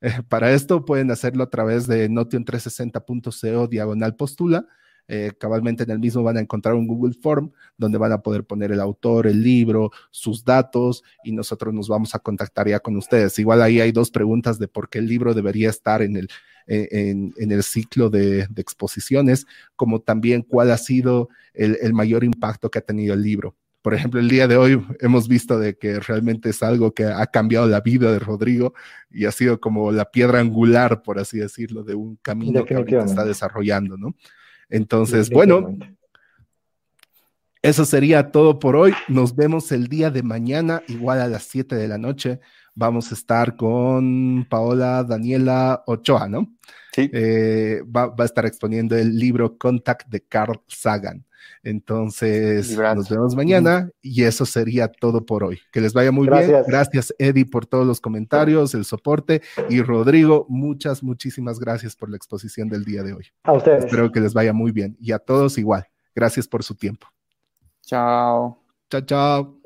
Eh, para esto pueden hacerlo a través de notion360.co diagonal postula. Eh, cabalmente en el mismo van a encontrar un Google Form donde van a poder poner el autor, el libro, sus datos y nosotros nos vamos a contactar ya con ustedes. Igual ahí hay dos preguntas de por qué el libro debería estar en el, en, el ciclo de, exposiciones, como también cuál ha sido el mayor impacto que ha tenido el libro por ejemplo, el día de hoy hemos visto de que realmente es algo que ha cambiado la vida de Rodrigo y ha sido como la piedra angular, por así decirlo, de un camino que ahorita está desarrollando, ¿no? Entonces, bueno, eso sería todo por hoy. Nos vemos el día de mañana, igual a las 7 de la noche. Vamos a estar con Paola Daniela Ochoa, ¿no? Sí. Eh, va, va, a estar exponiendo el libro Contact de Carl Sagan. Entonces, nos vemos mañana y eso sería todo por hoy. Que les vaya muy bien. Gracias, Eddie, por todos los comentarios, el soporte. Y Rodrigo, muchas, muchísimas gracias por la exposición del día de hoy. A ustedes. Espero que les vaya muy bien. Y a todos igual. Gracias por su tiempo. Chao. Chao, chao.